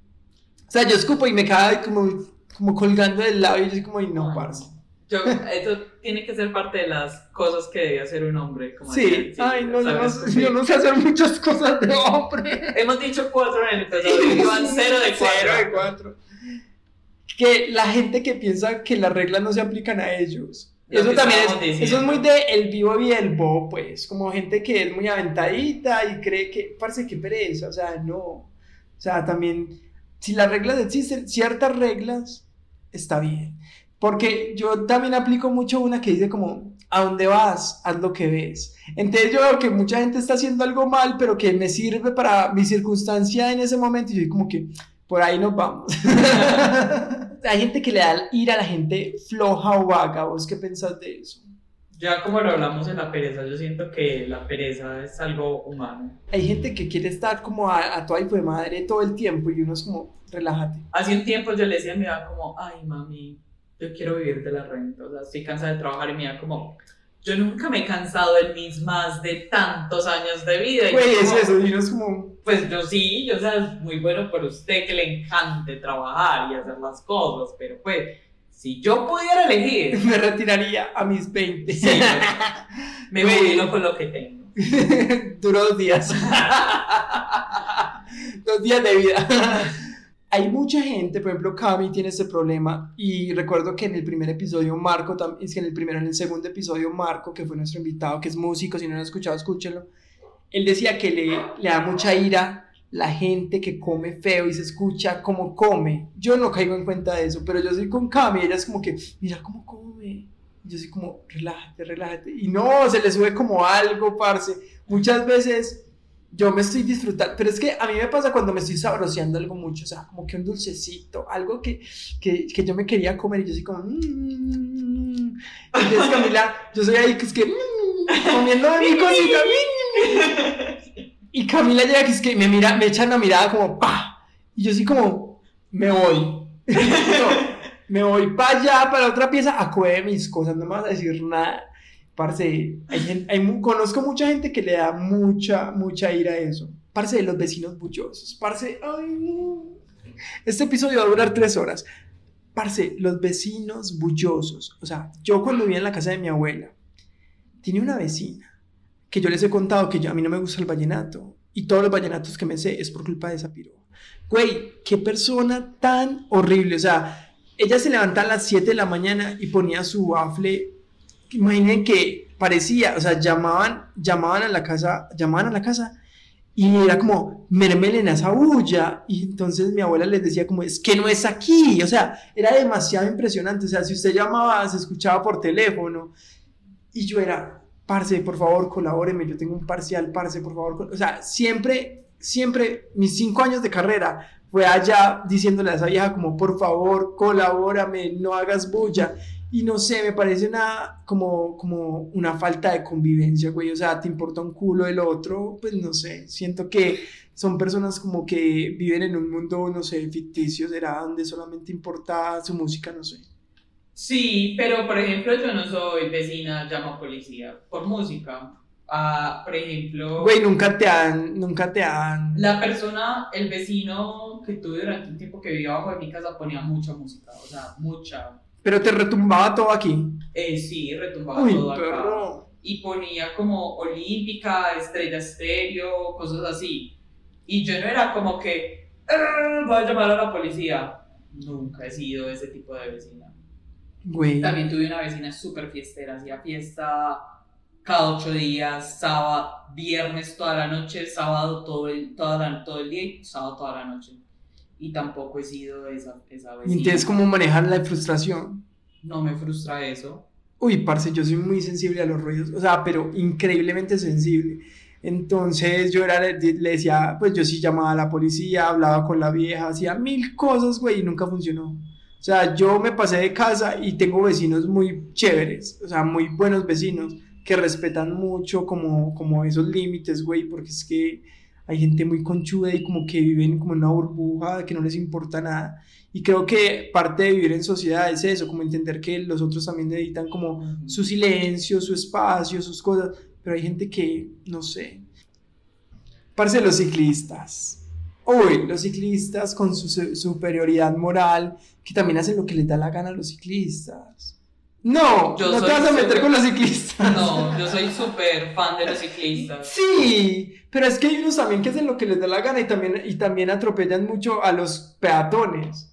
O sea, yo escupo y me cae como, como colgando del labio y yo soy como, ay, no, Ay, parce. Yo, esto tiene que ser parte de las cosas que debe hacer un hombre. Como Sí, decir, ay, no, yo no, yo no sé hacer muchas cosas de hombre. Hemos dicho cuatro en el episodio van cero de cuatro. Cero de cuatro. Que la gente que piensa que las reglas no se aplican a ellos. Lo Eso también es, eso es muy de el vivo y el bo, pues, como gente que es muy aventadita y cree que, parce, qué pereza, o sea, no. O sea, también, si las reglas existen, ciertas reglas, está bien. Porque yo también aplico mucho una que dice como, a dónde vas, haz lo que ves. Entonces yo veo que mucha gente está haciendo algo mal, pero que me sirve para mi circunstancia en ese momento y yo digo como que, por ahí nos vamos. Hay gente que le da ira a la gente floja o vaga. ¿Vos qué pensás de eso? Ya como lo hablamos en la pereza, yo siento que la pereza es algo humano. Hay gente que quiere estar como a, a toda hijo de madre todo el tiempo y uno es como, relájate. Hace un tiempo yo le decía a mi mamá como, ay mami, yo quiero vivir de la renta, o sea, estoy cansada de trabajar y mi mamá como, yo nunca me he cansado de mis más de tantos años de vida. Güey, es eso. Y es como, Pues yo sí, yo, o sea, es muy bueno por usted que le encante trabajar y hacer las cosas, pero pues, si yo pudiera elegir, me retiraría a mis 20. sí, me jubilo con lo que tengo. Duró dos días. dos días de vida. Hay mucha gente, por ejemplo, Cami tiene este problema y recuerdo que en el primer episodio Marco, es que en el primero, en el segundo episodio Marco, que fue nuestro invitado, que es músico, si no lo han escuchado, escúchenlo, él decía que le, le da mucha ira la gente que come feo y se escucha cómo come. Yo no caigo en cuenta de eso, pero yo soy con Cami, ella es como que, mira cómo come. Yo soy como, relájate, relájate. Y no, se le sube como algo, parce. Muchas veces yo me estoy disfrutando, pero es que a mí me pasa cuando me estoy sabroseando algo mucho, o sea, como que un dulcecito, algo que, que, que yo me quería comer y yo soy como, mmm. Entonces Camila, yo soy ahí que es que, mm, comiendo mi cosita, mm. Y Camila llega que es que me mira, me echa una mirada como, pa. Y yo soy como, me voy. No, me voy para allá, para otra pieza, a comer mis cosas, no me vas a decir nada. Parce, hay hay conozco mucha gente que le da mucha, mucha ira a eso. Parce, de los vecinos bullosos. Parce, ay. Este episodio va a durar tres horas. Parce, los vecinos bullosos. O sea, yo cuando vivía en la casa de mi abuela, tenía una vecina que yo les he contado que a mí no me gusta el vallenato. Y todos los vallenatos que me sé es por culpa de esa piro. Güey, qué persona tan horrible. O sea, ella se levanta a las 7 de la mañana y ponía su bafle. Imaginen que parecía, o sea, llamaban, llamaban a la casa, llamaban a la casa y era como, mermelen a esa bulla. Y entonces mi abuela les decía como, es que no es aquí. O sea, era demasiado impresionante. O sea, si usted llamaba, se escuchaba por teléfono. Y yo era, parce, por favor, colabóreme, yo tengo un parcial, parce, por favor. O sea, siempre, siempre, mis cinco años de carrera, fue allá diciéndole a esa vieja como, por favor, colabórame, no hagas bulla. Y no sé, me parece una, como, como una falta de convivencia, güey. O sea, te importa un culo el otro, pues no sé. Siento que son personas como que viven en un mundo, no sé, ficticio, será donde solamente importa su música, no sé. Sí, pero por ejemplo, yo no soy vecina, llamo a policía por música. Ah, por ejemplo. Güey, nunca te han, nunca te han. La persona, el vecino que tuve durante un tiempo que vivía abajo de mi casa ponía mucha música, o sea, mucha. Pero te retumbaba todo aquí. Eh, sí, retumbaba Uy, todo acá. perro. Y ponía como Olímpica, Estrella Estéreo, cosas así. Y yo no era como que, "Ah, voy a llamar a la policía. Nunca he sido ese tipo de vecina. Güey. También tuve una vecina súper fiestera, hacía fiesta cada ocho días, sábado, viernes toda la noche, sábado todo el, toda la- todo el día y sábado toda la noche. Y tampoco he sido esa, esa vecina. Entonces, ¿cómo manejar la frustración? No me frustra eso. Uy, parce, yo soy muy sensible a los ruidos, o sea, pero increíblemente sensible. Entonces yo era, le, le decía, pues yo sí llamaba a la policía, hablaba con la vieja, hacía mil cosas, güey, y nunca funcionó. O sea, yo me pasé de casa y tengo vecinos muy chéveres, o sea, muy buenos vecinos que respetan mucho como, como esos límites, güey, porque es que hay gente muy conchuda y como que viven como en una burbuja que no les importa nada. Y creo que parte de vivir en sociedad es eso, como entender que los otros también necesitan como su silencio, su espacio, sus cosas, pero hay gente que, no sé. Parce, los ciclistas. Uy, los ciclistas con su su- superioridad moral, que también hacen lo que les da la gana a los ciclistas. No, Yo no te vas a meter con los ciclistas. No, yo soy súper fan de los ciclistas. Sí, pero es que hay unos también que hacen lo que les da la gana y también, y también atropellan mucho a los peatones.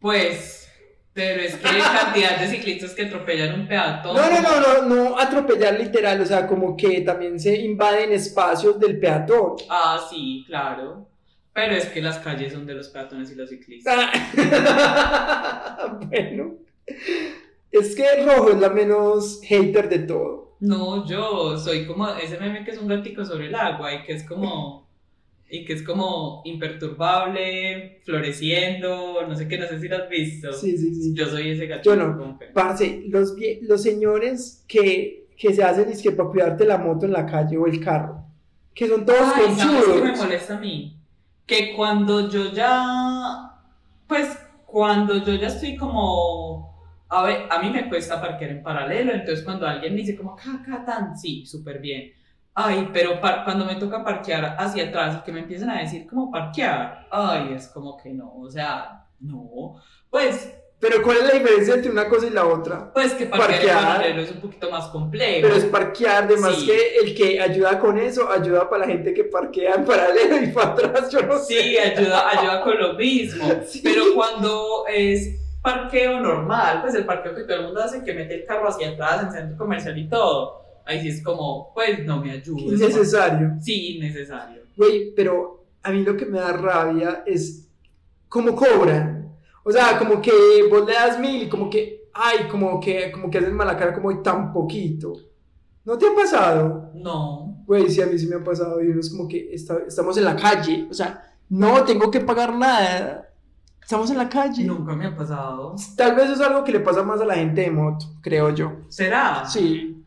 Pues, pero es que hay cantidad de ciclistas que atropellan un peatón. No, no, no, no, no atropellar literal, o sea, como que también se invaden espacios del peatón. Ah, sí, claro. Pero es que las calles son de los peatones y los ciclistas. Ah. bueno, es que Rojo es la menos hater de todo. No, yo soy como ese meme que es un gatico sobre el agua y que es como y que es como imperturbable, floreciendo, no sé qué, no sé si lo has visto. Sí, sí, sí. Yo soy ese gatito. Yo no. que- Parce, los, los señores que, que se hacen es que para cuidarte la moto en la calle o el carro, que son todos Ay, ¿sabes qué me molesta a mí? Que cuando yo ya, pues cuando yo ya estoy como, a ver, a mí me cuesta parquear en paralelo, entonces cuando alguien me dice como, caca, tan, sí, súper bien. Ay, pero cuando me toca parquear hacia atrás y que me empiezan a decir como parquear, ay, es como que no, o sea, no. Pues, Pero ¿cuál es la diferencia entre una cosa y la otra? pues que parquear, Parquear. en paralelo es un poquito más complejo. Pero es parquear, además Sí. que el que ayuda con eso, ayuda para la gente que parquea en paralelo y para atrás, yo no sé. Sí, ayuda, ayuda con lo mismo. Sí. Pero cuando es parqueo normal, pues el parqueo que todo el mundo hace, que mete el carro hacia atrás en centro comercial y todo, ahí sí es como, pues no me ayudes. Innecesario. Sí, innecesario. Güey, pero a mí lo que me da rabia es cómo cobran. O sea, como que vos le das mil y como que, ay, como que, como que hacen mala cara como tan poquito. ¿No te ha pasado? No. Güey, sí, a mí sí me ha pasado y uno es como que está- estamos en la calle. O sea, no tengo que pagar nada. Estamos en la calle. Nunca me ha pasado. Tal vez es algo que le pasa más a la gente de moto, creo yo. ¿Será? Sí.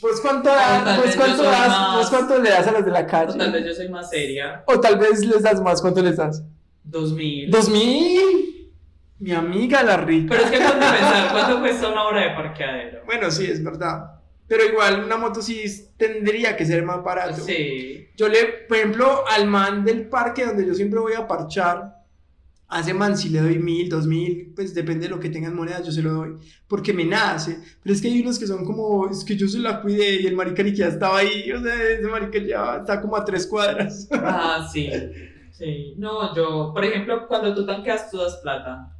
Pues cuánto, O da- tal pues cuánto das, más- pues cuánto le das a los de la O calle. tal vez yo soy más seria. O tal vez les das más, ¿cuánto les das? Dos mil. ¿Dos mil? Mi amiga la rica. Pero es que a pensar, ¿cuánto cuesta una hora de parqueadero? Bueno, sí, es verdad. Pero igual una moto sí tendría que ser más barato. Sí. Yo le, por ejemplo, al man del parque donde yo siempre voy a parchar, a ese man sí le doy mil, dos mil, pues depende de lo que tengan monedas, yo se lo doy, porque me nace. Pero es que hay unos que son como, es que yo se la cuidé y el marica ni ya estaba ahí, o sea, ese marica ya está como a tres cuadras. Ah, sí. Sí. No, yo, por ejemplo, cuando tú tanqueas, tú das plata.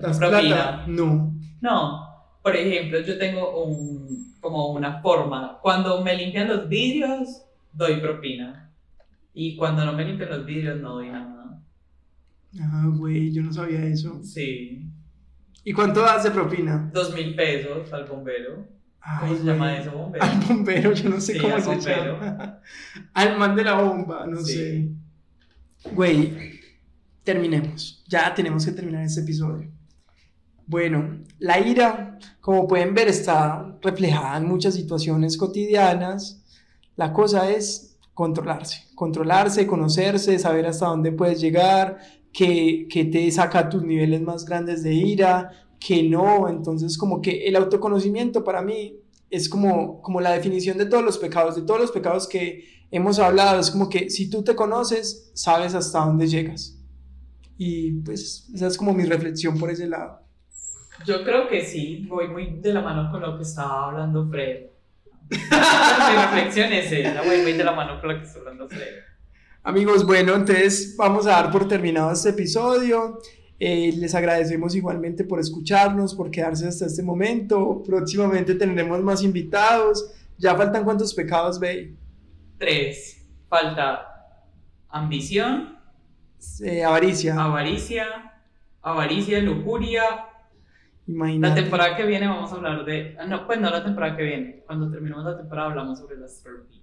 ¿Das propina. plata? No. No, por ejemplo, yo tengo un, como una forma. Cuando me limpian los vidrios, doy propina. Y cuando no me limpian los vidrios, no doy nada. Ah, güey, yo no sabía eso. Sí. ¿Y cuánto das de propina? Dos mil pesos al bombero. Ay, ¿Cómo se güey. llama eso, bombero? Al bombero, yo no sé Sí, cómo al se bombero. llama. Al man de la bomba, no Sí. sé. Güey, terminemos. Ya tenemos que terminar este episodio. Bueno, la ira, como pueden ver, está reflejada en muchas situaciones cotidianas. La cosa es controlarse, controlarse, conocerse, saber hasta dónde puedes llegar, que, que te saca tus niveles más grandes de ira, que no. Entonces, como que el autoconocimiento para mí es como, como la definición de todos los pecados, de todos los pecados que hemos hablado. Es como que si tú te conoces, sabes hasta dónde llegas. Y pues esa es como mi reflexión por ese lado. Yo creo que sí, voy muy de la mano con lo que estaba hablando Fred. Mi reflexión es esa, voy muy de la mano con lo que está hablando Fred. Amigos, bueno, entonces vamos a dar por terminado este episodio. Eh, les agradecemos igualmente por escucharnos, por quedarse hasta este momento. Próximamente tendremos más invitados. Ya faltan cuántos pecados, ve. Tres, falta ambición, Eh, avaricia. avaricia, avaricia, lujuria. La Imagínate. temporada que viene vamos a hablar de... ah, No, pues no la temporada que viene. Cuando terminemos la temporada hablamos sobre la astrología.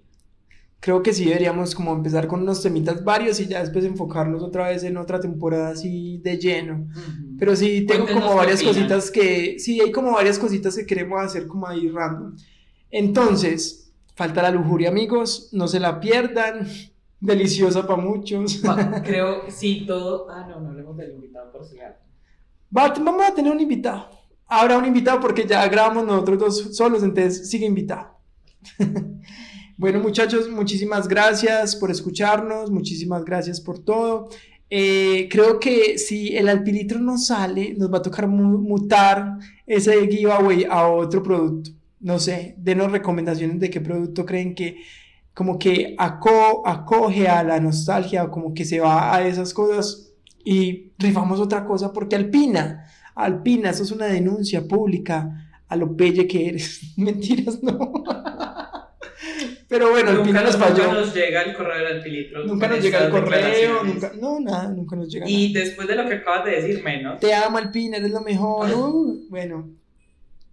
Creo que sí deberíamos como empezar con unos temitas varios y ya después enfocarnos otra vez en otra temporada así de lleno. Ujú. Pero sí, tengo Cuéntenos como varias cositas que, sí, hay como varias cositas que queremos hacer como ahí random. Entonces, falta la lujuria, amigos, no se la pierdan, deliciosa para muchos. Va, Creo sí, todo... Ah, no, no hablemos del invitado por si. Va, vamos a tener un invitado. Habrá un invitado porque ya grabamos nosotros dos solos, entonces sigue invitado. bueno, muchachos, muchísimas gracias por escucharnos, muchísimas gracias por todo. Eh, creo que si el alpilitro no sale, nos va a tocar mu- mutar ese giveaway a otro producto. No sé, denos recomendaciones de qué producto creen que como que aco- acoge a la nostalgia o como que se va a esas cosas y rifamos otra cosa porque Alpina, Alpina, eso es una denuncia pública a lo pelle que eres. Mentiras, no. Pero bueno, Nunca, nos nunca falló. nos llega el correo del alpilitro. Nunca nos llega el correo, nunca, no, nada, nunca nos llega Y después de lo que acabas de decir, menos. Te amo, Alpina, eres lo mejor. Uh, bueno,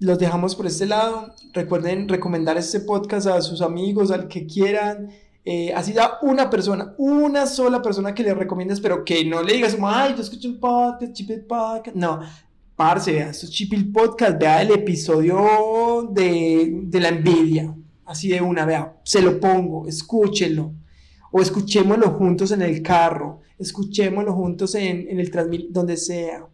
los dejamos por este lado. Recuerden recomendar este podcast a sus amigos, al que quieran. Eh, así ya una persona, una sola persona que le recomiendes, pero que no le digas como, ay, yo escucho un podcast, Chipil Podcast. No, parce, vea, esto es Chipil Podcast, vea el episodio de, de la envidia. Así de una, vea, se lo pongo, escúchelo. O escuchémoslo juntos en el carro, escuchémoslo juntos en, en el transmit, donde sea.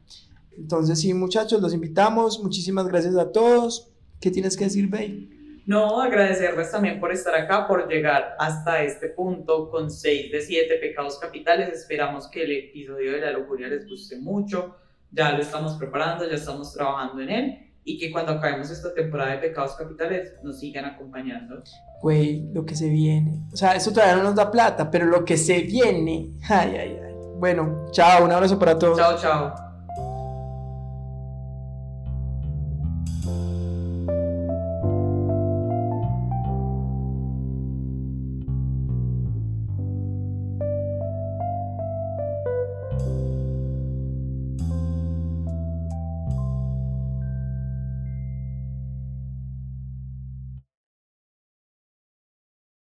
Entonces, sí, muchachos, los invitamos. Muchísimas gracias a todos. ¿Qué tienes que decir, Bey? No, agradecerles también por estar acá, por llegar hasta este punto con 6 de 7 pecados capitales. Esperamos que el episodio de la lujuria les guste mucho. Ya lo estamos preparando, ya estamos trabajando en él. Y que cuando acabemos esta temporada de pecados capitales nos sigan acompañando. Güey, lo que se viene. O sea, eso todavía no nos da plata, pero lo que se viene. Ay, ay, ay. Bueno, chao, un abrazo para todos. Chao, chao.